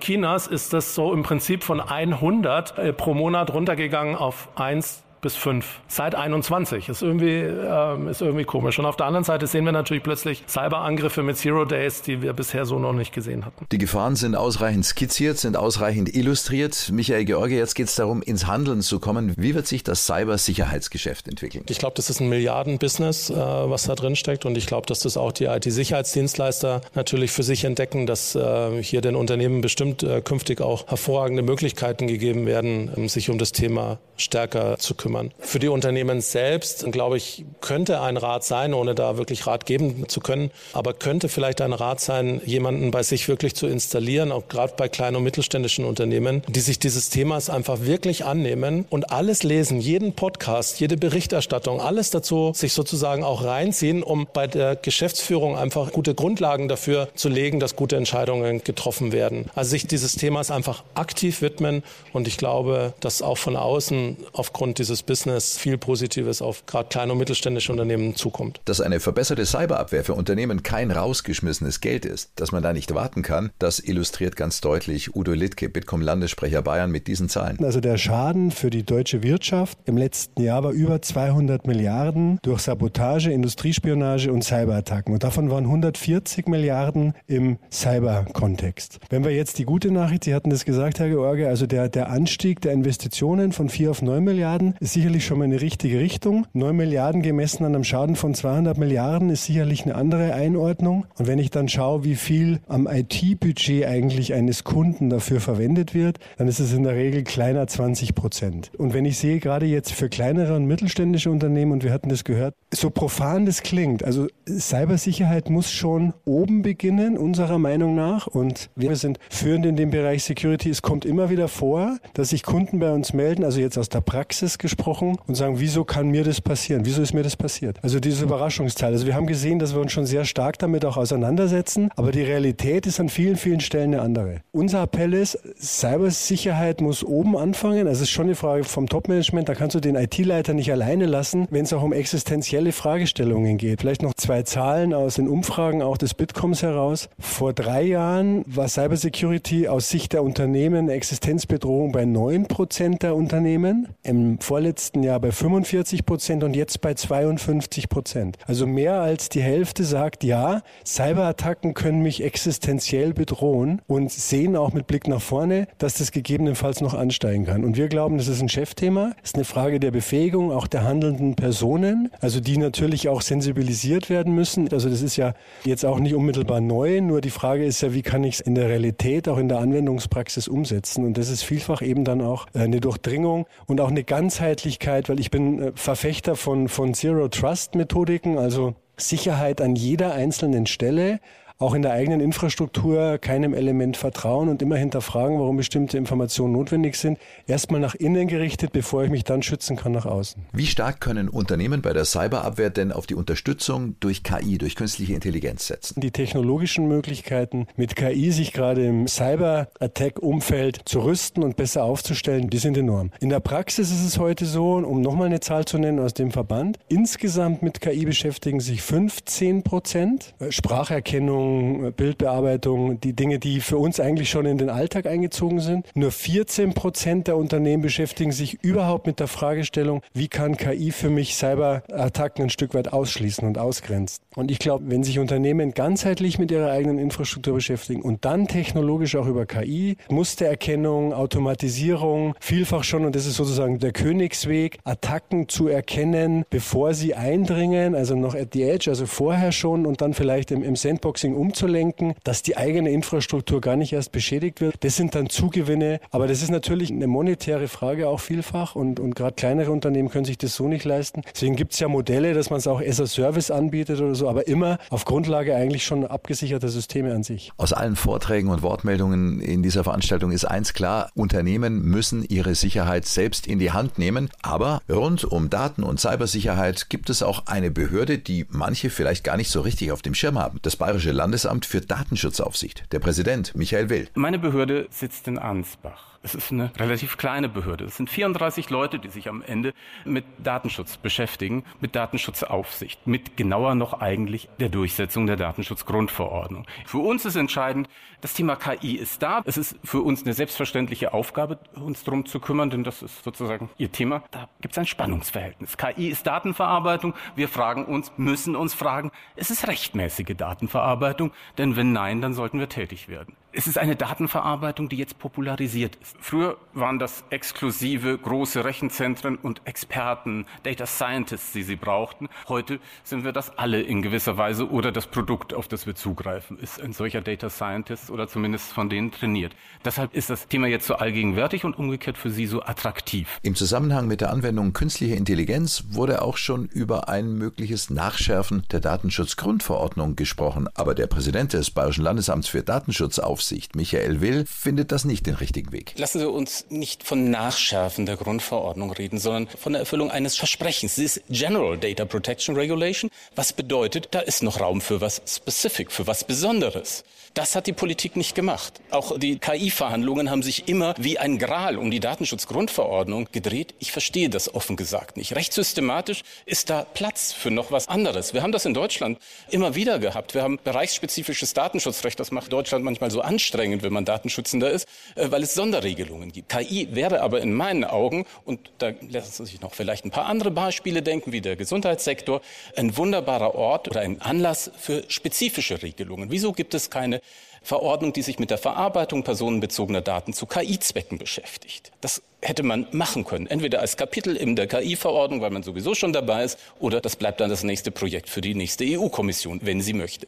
Chinas ist das so im Prinzip von 100 äh, pro Monat runtergegangen auf 1 bis 5 seit 21. Ist irgendwie, ähm, ist irgendwie komisch. Und auf der anderen Seite sehen wir natürlich plötzlich Cyberangriffe mit Zero Days, die wir bisher so noch nicht gesehen hatten. Die Gefahren sind ausreichend skizziert, sind ausreichend illustriert. Michael George, jetzt geht es darum, ins Handeln zu kommen. Wie wird sich das Cybersicherheitsgeschäft entwickeln? Ich glaube, das ist ein Milliardenbusiness, äh, was da drin steckt. Und ich glaube, dass das auch die IT-Sicherheitsdienstleister natürlich für sich entdecken, dass äh, hier den Unternehmen bestimmt äh, künftig auch hervorragende Möglichkeiten gegeben werden, um sich um das Thema stärker zu kümmern kümmern. Für die Unternehmen selbst, glaube ich, könnte ein Rat sein, ohne da wirklich Rat geben zu können, aber könnte vielleicht ein Rat sein, jemanden bei sich wirklich zu installieren, auch gerade bei kleinen und mittelständischen Unternehmen, die sich dieses Themas einfach wirklich annehmen und alles lesen, jeden Podcast, jede Berichterstattung, alles dazu sich sozusagen auch reinziehen, um bei der Geschäftsführung einfach gute Grundlagen dafür zu legen, dass gute Entscheidungen getroffen werden. Also sich dieses Themas einfach aktiv widmen und ich glaube, dass auch von außen aufgrund dieses dieses Business viel Positives auf gerade kleine und mittelständische Unternehmen zukommt. Dass eine verbesserte Cyberabwehr für Unternehmen kein rausgeschmissenes Geld ist, dass man da nicht warten kann, das illustriert ganz deutlich Udo Littke, Bitkom-Landessprecher Bayern, mit diesen Zahlen. Also der Schaden für die deutsche Wirtschaft im letzten Jahr war über 200 Milliarden durch Sabotage, Industriespionage und Cyberattacken. Und davon waren 140 Milliarden im Cyber-Kontext. Wenn wir jetzt die gute Nachricht, Sie hatten das gesagt, Herr George, also der, der Anstieg der Investitionen von 4 auf 9 Milliarden ist sicherlich schon mal eine richtige Richtung. 9 Milliarden gemessen an einem Schaden von 200 Milliarden ist sicherlich eine andere Einordnung. Und wenn ich dann schaue, wie viel am IT-Budget eigentlich eines Kunden dafür verwendet wird, dann ist es in der Regel kleiner 20 Prozent. Und wenn ich sehe, gerade jetzt für kleinere und mittelständische Unternehmen, und wir hatten das gehört, so profan das klingt, also Cybersicherheit muss schon oben beginnen, unserer Meinung nach. Und wir sind führend in dem Bereich Security. Es kommt immer wieder vor, dass sich Kunden bei uns melden, also jetzt aus der Praxis gesprochen, gesprochen und sagen, wieso kann mir das passieren? Wieso ist mir das passiert? Also dieses Überraschungsteil. Also wir haben gesehen, dass wir uns schon sehr stark damit auch auseinandersetzen, aber die Realität ist an vielen, vielen Stellen eine andere. Unser Appell ist, Cybersicherheit muss oben anfangen. Also es ist schon eine Frage vom Topmanagement. Da kannst du den IT-Leiter nicht alleine lassen, wenn es auch um existenzielle Fragestellungen geht. Vielleicht noch zwei Zahlen aus den Umfragen auch des Bitcoms heraus. Vor drei Jahren war Cybersecurity aus Sicht der Unternehmen eine Existenzbedrohung bei 9 Prozent der Unternehmen. Im vorletzten vorletzten Jahr bei 45 Prozent und jetzt bei 52 Prozent. Also mehr als die Hälfte sagt, ja, Cyberattacken können mich existenziell bedrohen und sehen auch mit Blick nach vorne, dass das gegebenenfalls noch ansteigen kann. Und wir glauben, das ist ein Chefthema, ist eine Frage der Befähigung auch der handelnden Personen, also die natürlich auch sensibilisiert werden müssen. Also das ist ja jetzt auch nicht unmittelbar neu, nur die Frage ist ja, wie kann ich es in der Realität, auch in der Anwendungspraxis umsetzen? Und das ist vielfach eben dann auch eine Durchdringung und auch eine Ganzheit Einheitlichkeit, weil ich bin äh, Verfechter von, von Zero Trust Methodiken, also Sicherheit an jeder einzelnen Stelle, auch in der eigenen Infrastruktur keinem Element vertrauen und immer hinterfragen, warum bestimmte Informationen notwendig sind. Erstmal nach innen gerichtet, bevor ich mich dann schützen kann nach außen. Wie stark können Unternehmen bei der Cyberabwehr denn auf die Unterstützung durch KI, durch künstliche Intelligenz setzen? Die technologischen Möglichkeiten, mit KI sich gerade im Cyber-Attack-Umfeld zu rüsten und besser aufzustellen, die sind enorm. In der Praxis ist es heute so, um nochmal eine Zahl zu nennen aus dem Verband, insgesamt mit KI beschäftigen sich 15 Prozent. Spracherkennung, Textverarbeitung, Bildbearbeitung, die Dinge, die für uns eigentlich schon in den Alltag eingezogen sind. Nur 14 Prozent der Unternehmen beschäftigen sich überhaupt mit der Fragestellung, wie kann KI für mich Cyberattacken ein Stück weit ausschließen und ausgrenzen. Und ich glaube, wenn sich Unternehmen ganzheitlich mit ihrer eigenen Infrastruktur beschäftigen und dann technologisch auch über KI, Mustererkennung, Automatisierung, vielfach schon, und das ist sozusagen der Königsweg, Attacken zu erkennen, bevor sie eindringen, also noch at the edge, also vorher schon und dann vielleicht im, im Sandboxing umzulenken, dass die eigene Infrastruktur gar nicht erst beschädigt wird. Das sind dann Zugewinne, aber das ist natürlich eine monetäre Frage auch vielfach und, und gerade kleinere Unternehmen können sich das so nicht leisten. Deswegen gibt es ja Modelle, dass man es auch as a Service anbietet oder so, aber immer auf Grundlage eigentlich schon abgesicherter Systeme an sich. Aus allen Vorträgen und Wortmeldungen in dieser Veranstaltung ist eins klar, Unternehmen müssen ihre Sicherheit selbst in die Hand nehmen, aber rund um Daten- und Cybersicherheit gibt es auch eine Behörde, die manche vielleicht gar nicht so richtig auf dem Schirm haben. Das Bayerische Landesamt für Datenschutzaufsicht. Der Präsident Michael Will. Meine Behörde sitzt in Ansbach. Es ist eine relativ kleine Behörde. Es sind 34 Leute, die sich am Ende mit Datenschutz beschäftigen, mit Datenschutzaufsicht, mit genauer noch eigentlich der Durchsetzung der Datenschutzgrundverordnung. Für uns ist entscheidend, das Thema KI ist da. Es ist für uns eine selbstverständliche Aufgabe, uns darum zu kümmern, denn das ist sozusagen Ihr Thema. Da gibt es ein Spannungsverhältnis. KI ist Datenverarbeitung. Wir fragen uns, müssen uns fragen, ist es rechtmäßige Datenverarbeitung? Denn wenn nein, dann sollten wir tätig werden. Es ist eine Datenverarbeitung, die jetzt popularisiert ist. Früher waren das exklusive große Rechenzentren und Experten, Data Scientists, die sie brauchten. Heute sind wir das alle in gewisser Weise oder das Produkt, auf das wir zugreifen, ist ein solcher Data Scientist oder zumindest von denen trainiert. Deshalb ist das Thema jetzt so allgegenwärtig und umgekehrt für Sie so attraktiv. Im Zusammenhang mit der Anwendung künstlicher Intelligenz wurde auch schon über ein mögliches Nachschärfen der Datenschutzgrundverordnung gesprochen. Aber der Präsident des Bayerischen Landesamts für Datenschutz auf Aufsicht, Michael Will, findet das nicht den richtigen Weg. Lassen Sie uns nicht von Nachschärfen der Grundverordnung reden, sondern von der Erfüllung eines Versprechens. Sie ist General Data Protection Regulation, was bedeutet, da ist noch Raum für was Specific, für was Besonderes. Das hat die Politik nicht gemacht. Auch die KI-Verhandlungen haben sich immer wie ein Gral um die Datenschutzgrundverordnung gedreht. Ich verstehe das offen gesagt nicht. Recht systematisch ist da Platz für noch was anderes. Wir haben das in Deutschland immer wieder gehabt. Wir haben bereichsspezifisches Datenschutzrecht. Das macht Deutschland manchmal so anstrengend, wenn man Datenschützender ist, äh, weil es Sonderregelungen gibt. KI wäre aber in meinen Augen, und da lassen sich noch vielleicht ein paar andere Beispiele denken, wie der Gesundheitssektor, ein wunderbarer Ort oder ein Anlass für spezifische Regelungen. Wieso gibt es keine Verordnung, die sich mit der Verarbeitung personenbezogener Daten zu KI-Zwecken beschäftigt. Das hätte man machen können. Entweder als Kapitel in der KI-Verordnung, weil man sowieso schon dabei ist, oder das bleibt dann das nächste Projekt für die nächste EU-Kommission, wenn sie möchte.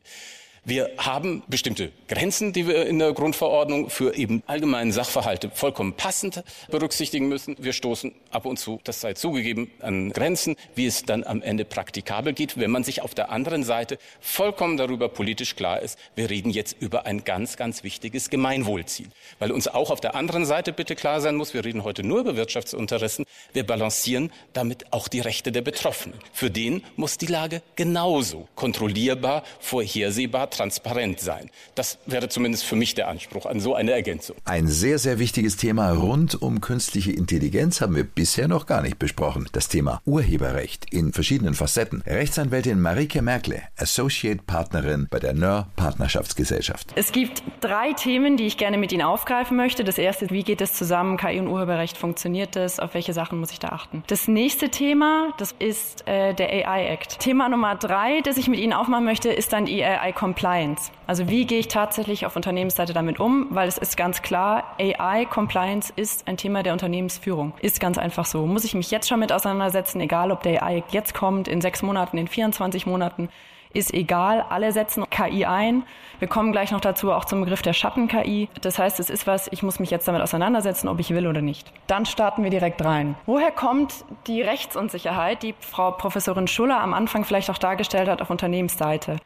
Wir haben bestimmte Grenzen, die wir in der Grundverordnung für eben allgemeinen Sachverhalte vollkommen passend berücksichtigen müssen. Wir stoßen ab und zu, das sei zugegeben, an Grenzen, wie es dann am Ende praktikabel geht, wenn man sich auf der anderen Seite vollkommen darüber politisch klar ist, wir reden jetzt über ein ganz, ganz wichtiges Gemeinwohlziel. Weil uns auch auf der anderen Seite bitte klar sein muss, wir reden heute nur über Wirtschaftsinteressen, wir balancieren damit auch die Rechte der Betroffenen. Für den muss die Lage genauso kontrollierbar, vorhersehbar, transparent sein. Das wäre zumindest für mich der Anspruch an so eine Ergänzung. Ein sehr, sehr wichtiges Thema rund um künstliche Intelligenz haben wir bisher noch gar nicht besprochen. Das Thema Urheberrecht in verschiedenen Facetten. Rechtsanwältin Marike Merkle, Associate Partnerin bei der NÖR Partnerschaftsgesellschaft. Es gibt drei Themen, die ich gerne mit Ihnen aufgreifen möchte. Das erste, wie geht es zusammen? KI und Urheberrecht, funktioniert das? Auf welche Sachen muss ich da achten? Das nächste Thema, das ist äh, der AI Act. Thema Nummer drei, das ich mit Ihnen aufmachen möchte, ist dann die AI Compliance. Compliance. Also wie gehe ich tatsächlich auf Unternehmensseite damit um? Weil es ist ganz klar, AI Compliance ist ein Thema der Unternehmensführung. Ist ganz einfach so. Muss ich mich jetzt schon mit auseinandersetzen, egal ob der AI jetzt kommt, in sechs Monaten, in 24 Monaten ist egal. Alle setzen KI ein. Wir kommen gleich noch dazu, auch zum Begriff der Schatten-KI. Das heißt, es ist was, ich muss mich jetzt damit auseinandersetzen, ob ich will oder nicht. Dann starten wir direkt rein. Woher kommt die Rechtsunsicherheit, die Frau Professorin Schuller am Anfang vielleicht auch dargestellt hat auf Unternehmensseite?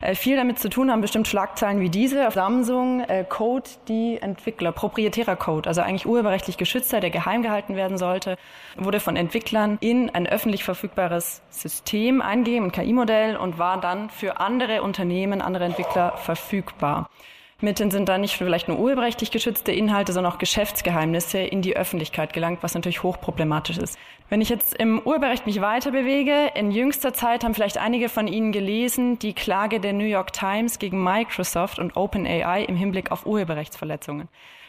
Äh, viel damit zu tun haben bestimmt Schlagzeilen wie diese. Samsung, äh, Code, die Entwickler, proprietärer Code, also eigentlich urheberrechtlich geschützter, der geheim gehalten werden sollte, wurde von Entwicklern in ein öffentlich verfügbares System eingegeben, ein KI-Modell und war dann für andere Unternehmen, andere Entwickler verfügbar. Mithin sind da nicht vielleicht nur urheberrechtlich geschützte Inhalte, sondern auch Geschäftsgeheimnisse in die Öffentlichkeit gelangt, was natürlich hochproblematisch ist. Wenn ich jetzt im Urheberrecht mich weiter bewege, in jüngster Zeit haben vielleicht einige von Ihnen gelesen, die Klage der New York Times gegen Microsoft und OpenAI im Hinblick auf Urheberrechtsverletzungen.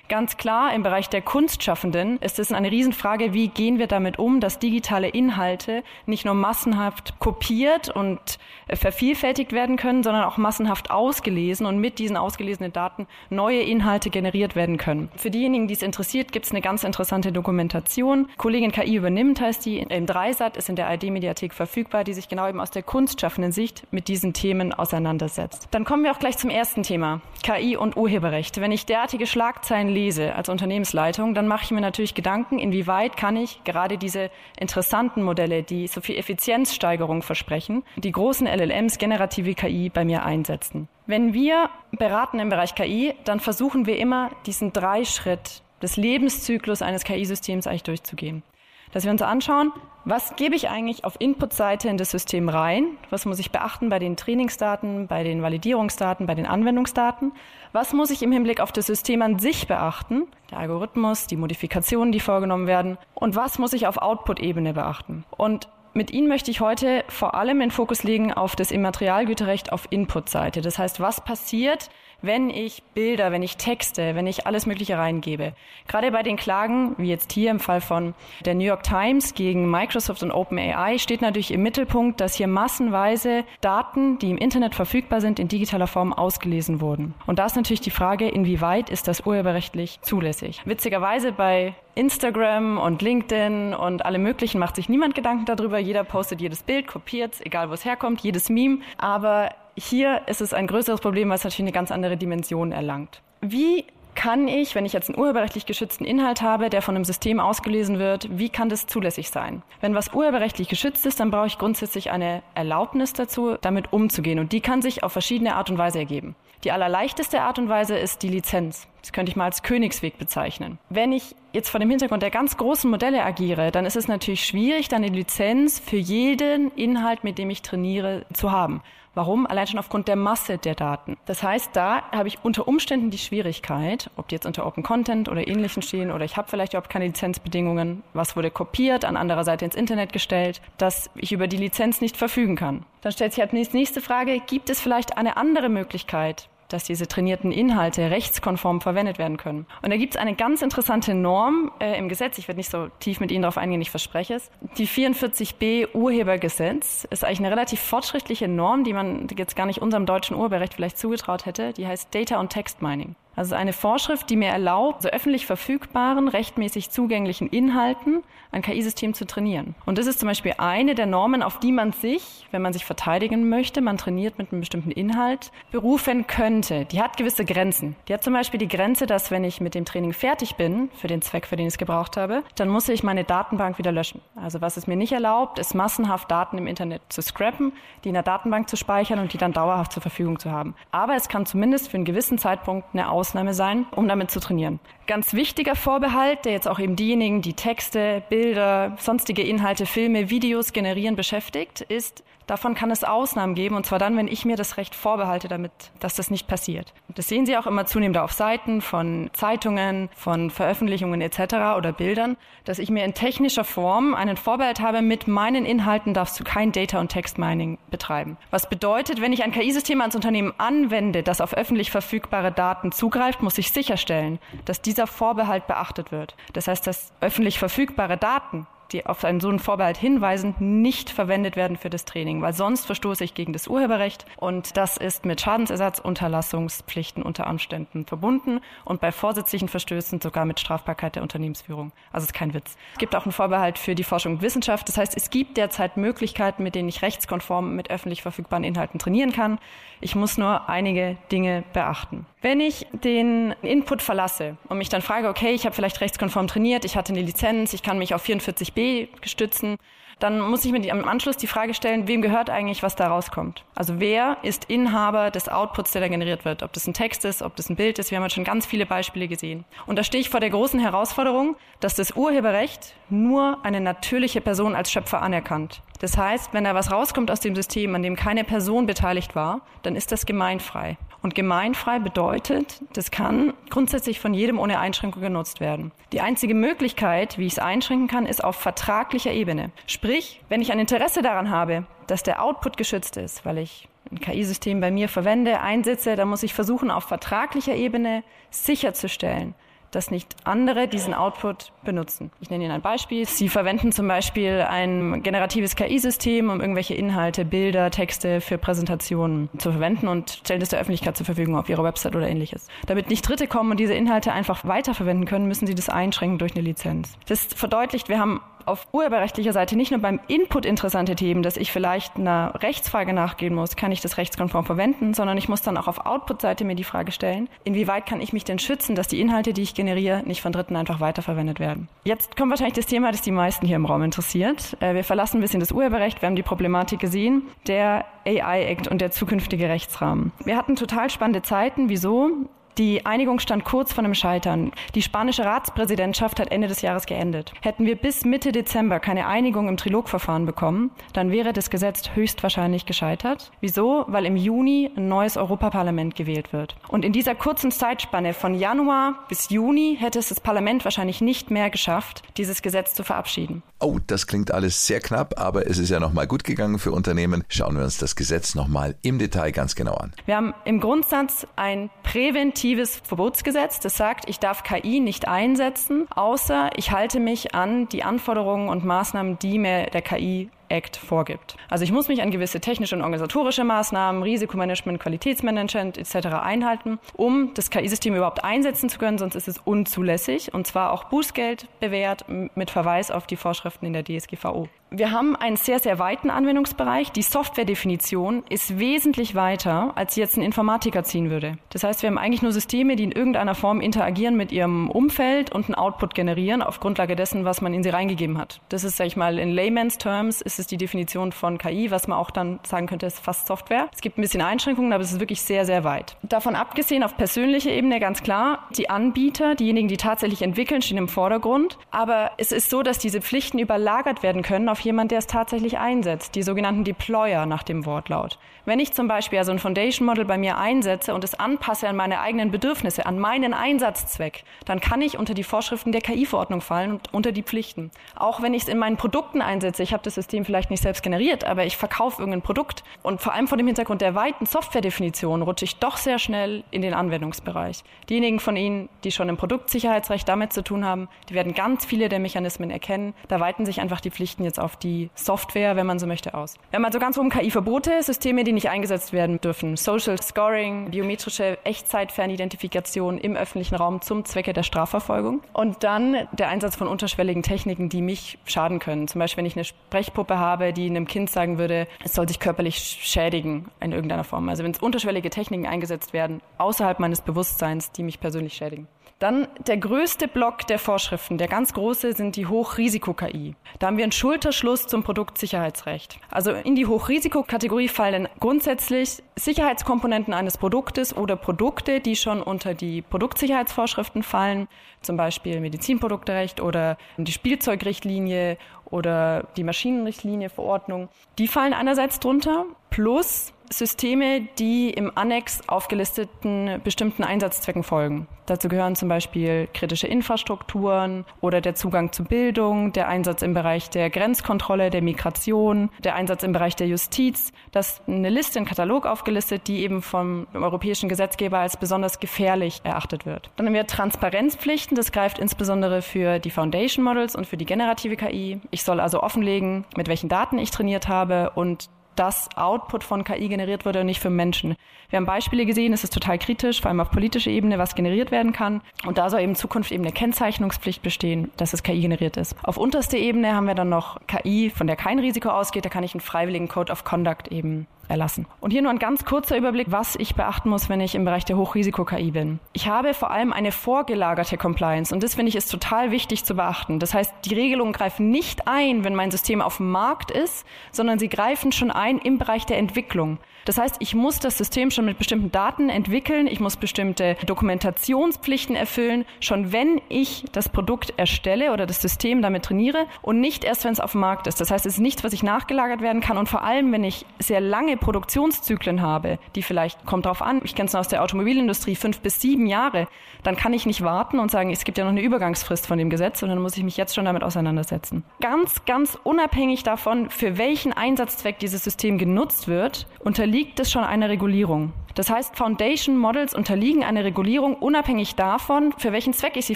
Ganz klar, im Bereich der Kunstschaffenden ist es eine Riesenfrage, wie gehen wir damit um, dass digitale Inhalte nicht nur massenhaft kopiert und äh, vervielfältigt werden können, sondern auch massenhaft ausgelesen und mit diesen ausgelesenen Daten neue Inhalte generiert werden können. Für diejenigen, die es interessiert, gibt es eine ganz interessante Dokumentation. Kollegin KI übernimmt heißt die. Im Dreisat ist in der ID-Mediathek verfügbar, die sich genau eben aus der kunstschaffenden Sicht mit diesen Themen auseinandersetzt. Dann kommen wir auch gleich zum ersten Thema. KI und Urheberrecht. Wenn ich derartige Schlagzeilen lese als Unternehmensleitung, dann mache ich mir natürlich Gedanken, inwieweit kann ich gerade diese interessanten Modelle, die so viel Effizienzsteigerung versprechen, die großen LLMs, generative KI bei mir einsetzen. Wenn wir beraten im Bereich KI, dann versuchen wir immer, diesen Dreischritt des Lebenszyklus eines KI-Systems eigentlich durchzugehen dass wir uns anschauen, was gebe ich eigentlich auf Input-Seite in das System rein? Was muss ich beachten bei den Trainingsdaten, bei den Validierungsdaten, bei den Anwendungsdaten? Was muss ich im Hinblick auf das System an sich beachten? Der Algorithmus, die Modifikationen, die vorgenommen werden. Und was muss ich auf Output-Ebene beachten? Und mit Ihnen möchte ich heute vor allem den Fokus legen auf das Immaterialgüterrecht auf Input-Seite. Das heißt, was passiert, wenn ich Bilder, wenn ich Texte, wenn ich alles Mögliche reingebe. Gerade bei den Klagen, wie jetzt hier im Fall von der New York Times gegen Microsoft und OpenAI, steht natürlich im Mittelpunkt, dass hier massenweise Daten, die im Internet verfügbar sind, in digitaler Form ausgelesen wurden. Und da ist natürlich die Frage, inwieweit ist das urheberrechtlich zulässig. Witzigerweise bei Instagram und LinkedIn und alle möglichen macht sich niemand Gedanken darüber. Jeder postet jedes Bild, kopiert es, egal wo es herkommt, jedes Meme. Aber hier ist es ein größeres Problem, es natürlich eine ganz andere Dimension erlangt. Wie kann ich, wenn ich jetzt einen urheberrechtlich geschützten Inhalt habe, der von einem System ausgelesen wird, wie kann das zulässig sein? Wenn was urheberrechtlich geschützt ist, dann brauche ich grundsätzlich eine Erlaubnis dazu, damit umzugehen. Und die kann sich auf verschiedene Art und Weise ergeben. Die allerleichteste Art und Weise ist die Lizenz. Das könnte ich mal als Königsweg bezeichnen. Wenn ich jetzt vor dem Hintergrund der ganz großen Modelle agiere, dann ist es natürlich schwierig, dann eine Lizenz für jeden Inhalt, mit dem ich trainiere, zu haben. Warum? Allein schon aufgrund der Masse der Daten. Das heißt, da habe ich unter Umständen die Schwierigkeit, ob die jetzt unter Open Content oder ähnlichen stehen oder ich habe vielleicht überhaupt keine Lizenzbedingungen, was wurde kopiert, an anderer Seite ins Internet gestellt, dass ich über die Lizenz nicht verfügen kann. Dann stellt sich halt die nächste Frage, gibt es vielleicht eine andere Möglichkeit, dass diese trainierten Inhalte rechtskonform verwendet werden können. Und da gibt es eine ganz interessante Norm äh, im Gesetz. Ich werde nicht so tief mit Ihnen darauf eingehen, ich verspreche es. Die 44b Urhebergesetz ist eigentlich eine relativ fortschrittliche Norm, die man jetzt gar nicht unserem deutschen Urheberrecht vielleicht zugetraut hätte. Die heißt Data und Text Mining. Also eine Vorschrift, die mir erlaubt, so öffentlich verfügbaren, rechtmäßig zugänglichen Inhalten ein KI-System zu trainieren. Und das ist zum Beispiel eine der Normen, auf die man sich, wenn man sich verteidigen möchte, man trainiert mit einem bestimmten Inhalt, berufen könnte. Die hat gewisse Grenzen. Die hat zum Beispiel die Grenze, dass wenn ich mit dem Training fertig bin, für den Zweck, für den ich es gebraucht habe, dann muss ich meine Datenbank wieder löschen. Also was es mir nicht erlaubt, ist massenhaft Daten im Internet zu scrappen, die in der Datenbank zu speichern und die dann dauerhaft zur Verfügung zu haben. Aber es kann zumindest für einen gewissen Zeitpunkt eine Aus Ausnahme sein, um damit zu trainieren. Ganz wichtiger Vorbehalt, der jetzt auch eben diejenigen, die Texte, Bilder, sonstige Inhalte, Filme, Videos generieren, beschäftigt, ist, Davon kann es Ausnahmen geben, und zwar dann, wenn ich mir das Recht vorbehalte, damit, dass das nicht passiert. Das sehen Sie auch immer zunehmend auf Seiten von Zeitungen, von Veröffentlichungen etc. oder Bildern, dass ich mir in technischer Form einen Vorbehalt habe, mit meinen Inhalten darfst du kein Data- und Text-Mining betreiben. Was bedeutet, wenn ich ein KI-System ans Unternehmen anwende, das auf öffentlich verfügbare Daten zugreift, muss ich sicherstellen, dass dieser Vorbehalt beachtet wird. Das heißt, dass öffentlich verfügbare Daten die auf einen so einen Vorbehalt hinweisen, nicht verwendet werden für das Training, weil sonst verstoße ich gegen das Urheberrecht und das ist mit Schadensersatzunterlassungspflichten unter Umständen verbunden und bei vorsätzlichen Verstößen sogar mit Strafbarkeit der Unternehmensführung. Also ist kein Witz. Es gibt auch einen Vorbehalt für die Forschung und Wissenschaft. Das heißt, es gibt derzeit Möglichkeiten, mit denen ich rechtskonform mit öffentlich verfügbaren Inhalten trainieren kann. Ich muss nur einige Dinge beachten. Wenn ich den Input verlasse und mich dann frage, okay, ich habe vielleicht rechtskonform trainiert, ich hatte eine Lizenz, ich kann mich auf 44b stützen, dann muss ich mir am Anschluss die Frage stellen, wem gehört eigentlich, was da rauskommt? Also wer ist Inhaber des Outputs, der da generiert wird? Ob das ein Text ist, ob das ein Bild ist. Wir haben jetzt schon ganz viele Beispiele gesehen. Und da stehe ich vor der großen Herausforderung, dass das Urheberrecht nur eine natürliche Person als Schöpfer anerkannt. Das heißt, wenn da was rauskommt aus dem System, an dem keine Person beteiligt war, dann ist das gemeinfrei. Und gemeinfrei bedeutet, das kann grundsätzlich von jedem ohne Einschränkung genutzt werden. Die einzige Möglichkeit, wie ich es einschränken kann, ist auf vertraglicher Ebene. Sprich, wenn ich ein Interesse daran habe, dass der Output geschützt ist, weil ich ein KI-System bei mir verwende, einsetze, dann muss ich versuchen, auf vertraglicher Ebene sicherzustellen, dass nicht andere diesen Output benutzen. Ich nenne Ihnen ein Beispiel. Sie verwenden zum Beispiel ein generatives KI-System, um irgendwelche Inhalte, Bilder, Texte für Präsentationen zu verwenden und stellen es der Öffentlichkeit zur Verfügung auf Ihrer Website oder ähnliches. Damit nicht Dritte kommen und diese Inhalte einfach weiterverwenden können, müssen Sie das einschränken durch eine Lizenz. Das verdeutlicht, wir haben auf urheberrechtlicher Seite nicht nur beim Input interessante Themen, dass ich vielleicht einer Rechtsfrage nachgehen muss, kann ich das rechtskonform verwenden, sondern ich muss dann auch auf Output-Seite mir die Frage stellen, inwieweit kann ich mich denn schützen, dass die Inhalte, die ich generiere, nicht von Dritten einfach weiterverwendet werden. Jetzt kommt wahrscheinlich das Thema, das die meisten hier im Raum interessiert. Äh, wir verlassen ein bisschen das Urheberrecht, wir haben die Problematik gesehen, der AI-Act und der zukünftige Rechtsrahmen. Wir hatten total spannende Zeiten. Wieso? Die Einigung stand kurz vor dem Scheitern. Die spanische Ratspräsidentschaft hat Ende des Jahres geendet. Hätten wir bis Mitte Dezember keine Einigung im Trilogverfahren bekommen, dann wäre das Gesetz höchstwahrscheinlich gescheitert. Wieso? Weil im Juni ein neues Europaparlament gewählt wird. Und in dieser kurzen Zeitspanne von Januar bis Juni hätte es das Parlament wahrscheinlich nicht mehr geschafft, dieses Gesetz zu verabschieden. Oh, das klingt alles sehr knapp, aber es ist ja nochmal gut gegangen für Unternehmen. Schauen wir uns das Gesetz nochmal im Detail ganz genau an. Wir haben im Grundsatz ein präventiv präventives Verbotsgesetz, das sagt, ich darf KI nicht einsetzen, außer ich halte mich an die Anforderungen und Maßnahmen, die mir der KI Act vorgibt. Also ich muss mich an gewisse technische und organisatorische Maßnahmen, Risikomanagement, Qualitätsmanagement etc. einhalten, um das KI-System überhaupt einsetzen zu können, sonst ist es unzulässig und zwar auch Bußgeld bewährt mit Verweis auf die Vorschriften in der DSGVO. Wir haben einen sehr, sehr weiten Anwendungsbereich. Die Softwaredefinition ist wesentlich weiter, als jetzt ein Informatiker ziehen würde. Das heißt, wir haben eigentlich nur Systeme, die in irgendeiner Form interagieren mit ihrem Umfeld und einen Output generieren auf Grundlage dessen, was man in sie reingegeben hat. Das ist, sag ich mal, in Layman's Terms ist es die Definition von KI, was man auch dann sagen könnte, ist fast Software. Es gibt ein bisschen Einschränkungen, aber es ist wirklich sehr, sehr weit. Davon abgesehen, auf persönlicher Ebene ganz klar, die Anbieter, diejenigen, die tatsächlich entwickeln, stehen im Vordergrund. Aber es ist so, dass diese Pflichten überlagert werden können auf jemand, der es tatsächlich einsetzt, die sogenannten Deployer nach dem Wortlaut. Wenn ich zum Beispiel also ein Foundation Model bei mir einsetze und es anpasse an meine eigenen Bedürfnisse, an meinen Einsatzzweck, dann kann ich unter die Vorschriften der KI-Verordnung fallen und unter die Pflichten. Auch wenn ich es in meinen Produkten einsetze, ich habe das System vielleicht nicht selbst generiert, aber ich verkaufe irgendein Produkt und vor allem vor dem Hintergrund der weiten Softwaredefinition rutsche ich doch sehr schnell in den Anwendungsbereich. Diejenigen von Ihnen, die schon im Produktsicherheitsrecht damit zu tun haben, die werden ganz viele der Mechanismen erkennen. Da weiten sich einfach die Pflichten jetzt auf die Software, wenn man so möchte, aus. Wir haben also ganz oben KI-Verbote, Systeme, die nicht eingesetzt werden dürfen. Social Scoring, biometrische Echtzeitfernidentifikation im öffentlichen Raum zum Zwecke der Strafverfolgung. Und dann der Einsatz von unterschwelligen Techniken, die mich schaden können. Zum Beispiel, wenn ich eine Sprechpuppe habe, die einem Kind sagen würde, es soll sich körperlich schädigen in irgendeiner Form. Also wenn es unterschwellige Techniken eingesetzt werden, außerhalb meines Bewusstseins, die mich persönlich schädigen. Dann der größte Block der Vorschriften, der ganz große, sind die Hochrisiko-KI. Da haben wir einen Schulterschluss zum Produktsicherheitsrecht. Also in die Hochrisikokategorie fallen grundsätzlich Sicherheitskomponenten eines Produktes oder Produkte, die schon unter die Produktsicherheitsvorschriften fallen, zum Beispiel Medizinprodukterecht oder die Spielzeugrichtlinie oder die Maschinenrichtlinie, Verordnung. Die fallen einerseits drunter, plus Systeme, die im Annex aufgelisteten bestimmten Einsatzzwecken folgen. Dazu gehören zum Beispiel kritische Infrastrukturen oder der Zugang zu Bildung, der Einsatz im Bereich der Grenzkontrolle, der Migration, der Einsatz im Bereich der Justiz. Das ist eine Liste, ein Katalog aufgelistet, die eben vom europäischen Gesetzgeber als besonders gefährlich erachtet wird. Dann haben wir Transparenzpflichten. Das greift insbesondere für die Foundation Models und für die generative KI. Ich soll also offenlegen, mit welchen Daten ich trainiert habe und dass Output von KI generiert wurde und nicht für Menschen. Wir haben Beispiele gesehen, es ist total kritisch, vor allem auf politischer Ebene, was generiert werden kann. Und da soll eben in Zukunft eben eine Kennzeichnungspflicht bestehen, dass es KI generiert ist. Auf unterster Ebene haben wir dann noch KI, von der kein Risiko ausgeht. Da kann ich einen freiwilligen Code of Conduct eben erlassen. Und hier nur ein ganz kurzer Überblick, was ich beachten muss, wenn ich im Bereich der Hochrisiko-KI bin. Ich habe vor allem eine vorgelagerte Compliance und das finde ich ist total wichtig zu beachten. Das heißt, die Regelungen greifen nicht ein, wenn mein System auf dem Markt ist, sondern sie greifen schon ein im Bereich der Entwicklung. Das heißt, ich muss das System schon mit bestimmten Daten entwickeln, ich muss bestimmte Dokumentationspflichten erfüllen, schon wenn ich das Produkt erstelle oder das System damit trainiere und nicht erst, wenn es auf dem Markt ist. Das heißt, es ist nichts, was ich nachgelagert werden kann und vor allem, wenn ich sehr lange Produktionszyklen habe, die vielleicht, kommt drauf an, ich kenne es aus der Automobilindustrie, fünf bis sieben Jahre, dann kann ich nicht warten und sagen, es gibt ja noch eine Übergangsfrist von dem Gesetz und dann muss ich mich jetzt schon damit auseinandersetzen. Ganz, ganz unabhängig davon, für welchen Einsatzzweck dieses System genutzt wird, unterliegt es schon einer Regulierung. Das heißt, Foundation Models unterliegen einer Regulierung unabhängig davon, für welchen Zweck ich sie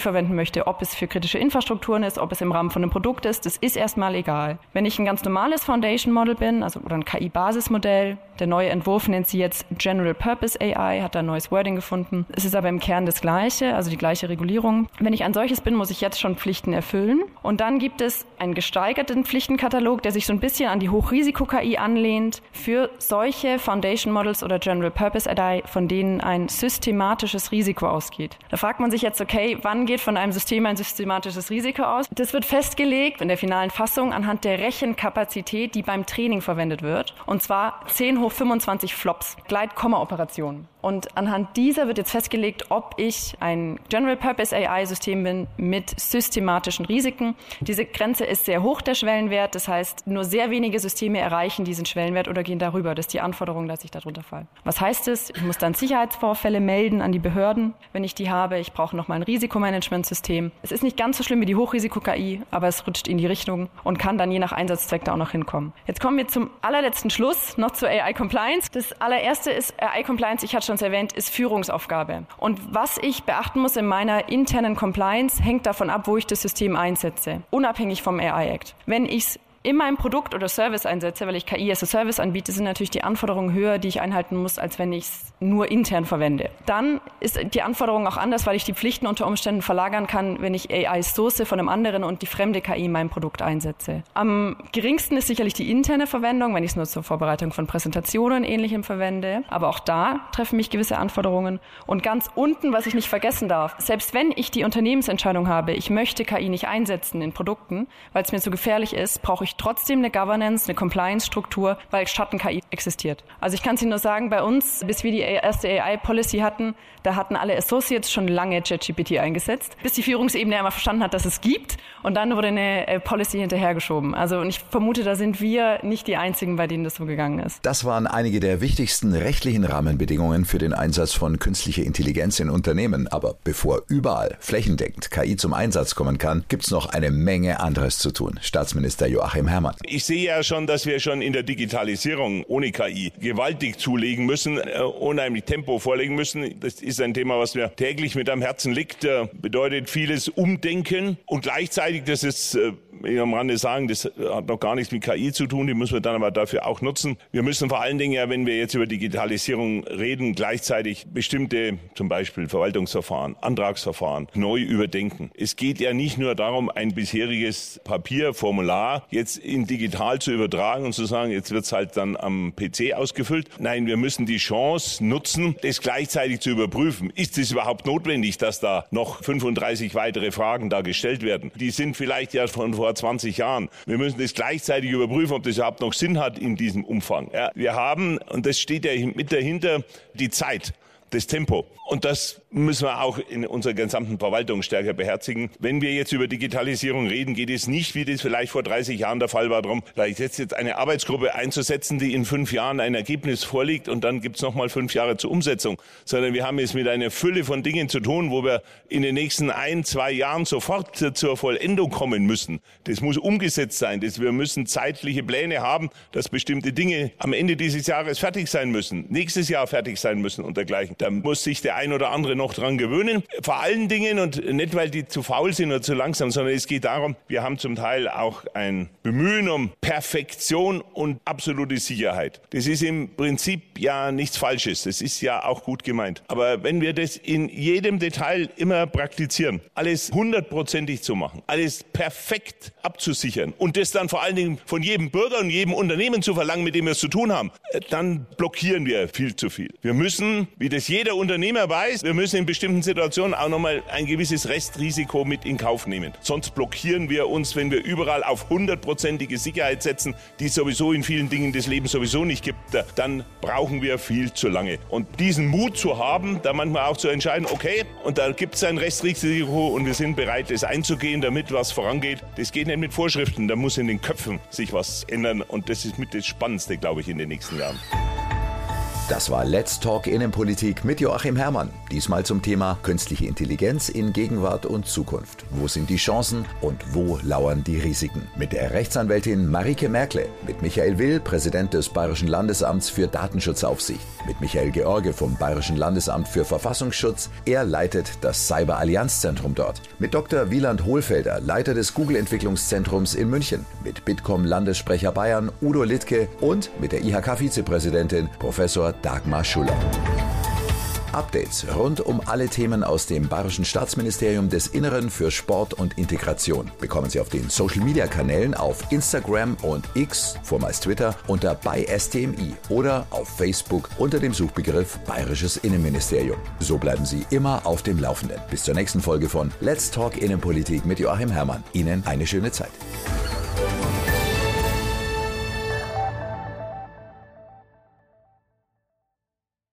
verwenden möchte. Ob es für kritische Infrastrukturen ist, ob es im Rahmen von einem Produkt ist, das ist erstmal egal. Wenn ich ein ganz normales Foundation Model bin, also oder ein KI-Basismodell, der neue Entwurf nennt sie jetzt General Purpose AI, hat da ein neues Wording gefunden. Es ist aber im Kern das gleiche, also die gleiche Regulierung. Wenn ich ein solches bin, muss ich jetzt schon Pflichten erfüllen. Und dann gibt es einen gesteigerten Pflichtenkatalog, der sich so ein bisschen an die Hochrisiko-KI anlehnt für solche Foundation Models oder General Purpose AI, von denen ein systematisches Risiko ausgeht. Da fragt man sich jetzt, okay, wann geht von einem System ein systematisches Risiko aus? Das wird festgelegt in der finalen Fassung anhand der Rechenkapazität, die beim Training verwendet wird. Und zwar 10 hoch 25 Flops, Gleit-Komma-Operationen. Und anhand dieser wird jetzt festgelegt, ob ich ein General Purpose AI-System bin mit systematischen Risiken. Diese Grenze ist sehr hoch, der Schwellenwert. Das heißt, nur sehr wenige Systeme erreichen diesen Schwellenwert oder gehen darüber. Das ist die Anforderung, dass ich darunter falle. Was heißt es? Ich muss dann Sicherheitsvorfälle melden an die Behörden, wenn ich die habe. Ich brauche nochmal ein Risikomanagementsystem. Es ist nicht ganz so schlimm wie die Hochrisiko-KI, aber es rutscht in die Richtung und kann dann je nach Einsatzzweck da auch noch hinkommen. Jetzt kommen wir zum allerletzten Schluss, noch zur AI Compliance. Das allererste ist AI Compliance, ich hatte schon erwähnt, ist Führungsaufgabe. Und was ich beachten muss in meiner internen Compliance, hängt davon ab, wo ich das System einsetze, unabhängig vom AI Act. Wenn ich es in meinem Produkt oder Service einsetze, weil ich KI als Service anbiete, sind natürlich die Anforderungen höher, die ich einhalten muss, als wenn ich es nur intern verwende. Dann ist die Anforderung auch anders, weil ich die Pflichten unter Umständen verlagern kann, wenn ich AI source von einem anderen und die fremde KI in meinem Produkt einsetze. Am geringsten ist sicherlich die interne Verwendung, wenn ich es nur zur Vorbereitung von Präsentationen ähnlichem verwende. Aber auch da treffen mich gewisse Anforderungen. Und ganz unten, was ich nicht vergessen darf, selbst wenn ich die Unternehmensentscheidung habe, ich möchte KI nicht einsetzen in Produkten, weil es mir zu gefährlich ist, brauche ich trotzdem eine Governance, eine Compliance-Struktur, weil Schatten-KI existiert. Also ich kann es Ihnen nur sagen, bei uns, bis wir die erste AI-Policy hatten, da hatten alle Associates schon lange ChatGPT eingesetzt, bis die Führungsebene einmal verstanden hat, dass es gibt und dann wurde eine äh, Policy hinterhergeschoben. Also und ich vermute, da sind wir nicht die Einzigen, bei denen das so gegangen ist. Das waren einige der wichtigsten rechtlichen Rahmenbedingungen für den Einsatz von künstlicher Intelligenz in Unternehmen. Aber bevor überall flächendeckend KI zum Einsatz kommen kann, gibt es noch eine Menge anderes zu tun. Staatsminister Joachim Joachim Herrmann. Ich sehe ja schon, dass wir schon in der Digitalisierung ohne KI gewaltig zulegen müssen, äh, unheimlich Tempo vorlegen müssen. Das ist ein Thema, was mir täglich mit am Herzen liegt. Äh, bedeutet vieles Umdenken und gleichzeitig, das ist äh, ich am Rande sagen, das hat noch gar nichts mit KI zu tun, die müssen wir dann aber dafür auch nutzen. Wir müssen vor allen Dingen ja, wenn wir jetzt über Digitalisierung reden, gleichzeitig bestimmte, zum Beispiel Verwaltungsverfahren, Antragsverfahren neu überdenken. Es geht ja nicht nur darum, ein bisheriges Papierformular jetzt in digital zu übertragen und zu sagen, jetzt wird es halt dann am PC ausgefüllt. Nein, wir müssen die Chance nutzen, das gleichzeitig zu überprüfen. Ist es überhaupt notwendig, dass da noch 35 weitere Fragen da gestellt werden? Die sind vielleicht ja von vor 20 Jahren. Wir müssen das gleichzeitig überprüfen, ob das überhaupt noch Sinn hat in diesem Umfang. Ja, wir haben, und das steht ja mit dahinter, die Zeit das Tempo. Und das müssen wir auch in unserer gesamten Verwaltung stärker beherzigen. Wenn wir jetzt über Digitalisierung reden, geht es nicht, wie das vielleicht vor 30 Jahren der Fall war, darum, vielleicht jetzt eine Arbeitsgruppe einzusetzen, die in fünf Jahren ein Ergebnis vorliegt und dann gibt es nochmal fünf Jahre zur Umsetzung, sondern wir haben es mit einer Fülle von Dingen zu tun, wo wir in den nächsten ein, zwei Jahren sofort zur Vollendung kommen müssen. Das muss umgesetzt sein. Das, wir müssen zeitliche Pläne haben, dass bestimmte Dinge am Ende dieses Jahres fertig sein müssen, nächstes Jahr fertig sein müssen und dergleichen. Da muss sich der ein oder andere noch dran gewöhnen. Vor allen Dingen und nicht, weil die zu faul sind oder zu langsam, sondern es geht darum, wir haben zum Teil auch ein Bemühen um Perfektion und absolute Sicherheit. Das ist im Prinzip ja nichts Falsches. Das ist ja auch gut gemeint. Aber wenn wir das in jedem Detail immer praktizieren, alles hundertprozentig zu machen, alles perfekt abzusichern und das dann vor allen Dingen von jedem Bürger und jedem Unternehmen zu verlangen, mit dem wir es zu tun haben, dann blockieren wir viel zu viel. Wir müssen, wie das dass jeder Unternehmer weiß, wir müssen in bestimmten Situationen auch nochmal ein gewisses Restrisiko mit in Kauf nehmen. Sonst blockieren wir uns, wenn wir überall auf hundertprozentige Sicherheit setzen, die es sowieso in vielen Dingen des Lebens sowieso nicht gibt, dann brauchen wir viel zu lange. Und diesen Mut zu haben, da manchmal auch zu entscheiden, okay, und da gibt es ein Restrisiko und wir sind bereit, es einzugehen, damit was vorangeht. Das geht nicht mit Vorschriften, da muss in den Köpfen sich was ändern und das ist mit das Spannendste, glaube ich, in den nächsten Jahren. Das war Let's Talk Innenpolitik mit Joachim Herrmann. Diesmal zum Thema künstliche Intelligenz in Gegenwart und Zukunft. Wo sind die Chancen und wo lauern die Risiken? Mit der Rechtsanwältin Marike Merkle, mit Michael Will, Präsident des Bayerischen Landesamts für Datenschutzaufsicht, mit Michael George vom Bayerischen Landesamt für Verfassungsschutz. Er leitet das Cyber Allianzzentrum dort. Mit Dr. Wieland Hohlfelder, Leiter des Google Entwicklungszentrums in München. Mit Bitkom Landessprecher Bayern Udo Littke und mit der IHK-Vizepräsidentin Professor Dagmar Schuller. Updates rund um alle Themen aus dem Bayerischen Staatsministerium des Inneren für Sport und Integration bekommen Sie auf den Social Media Kanälen auf Instagram und X, vormals Twitter, unter bei STMI oder auf Facebook unter dem Suchbegriff Bayerisches Innenministerium. So bleiben Sie immer auf dem Laufenden. Bis zur nächsten Folge von Let's Talk Innenpolitik mit Joachim Herrmann. Ihnen eine schöne Zeit.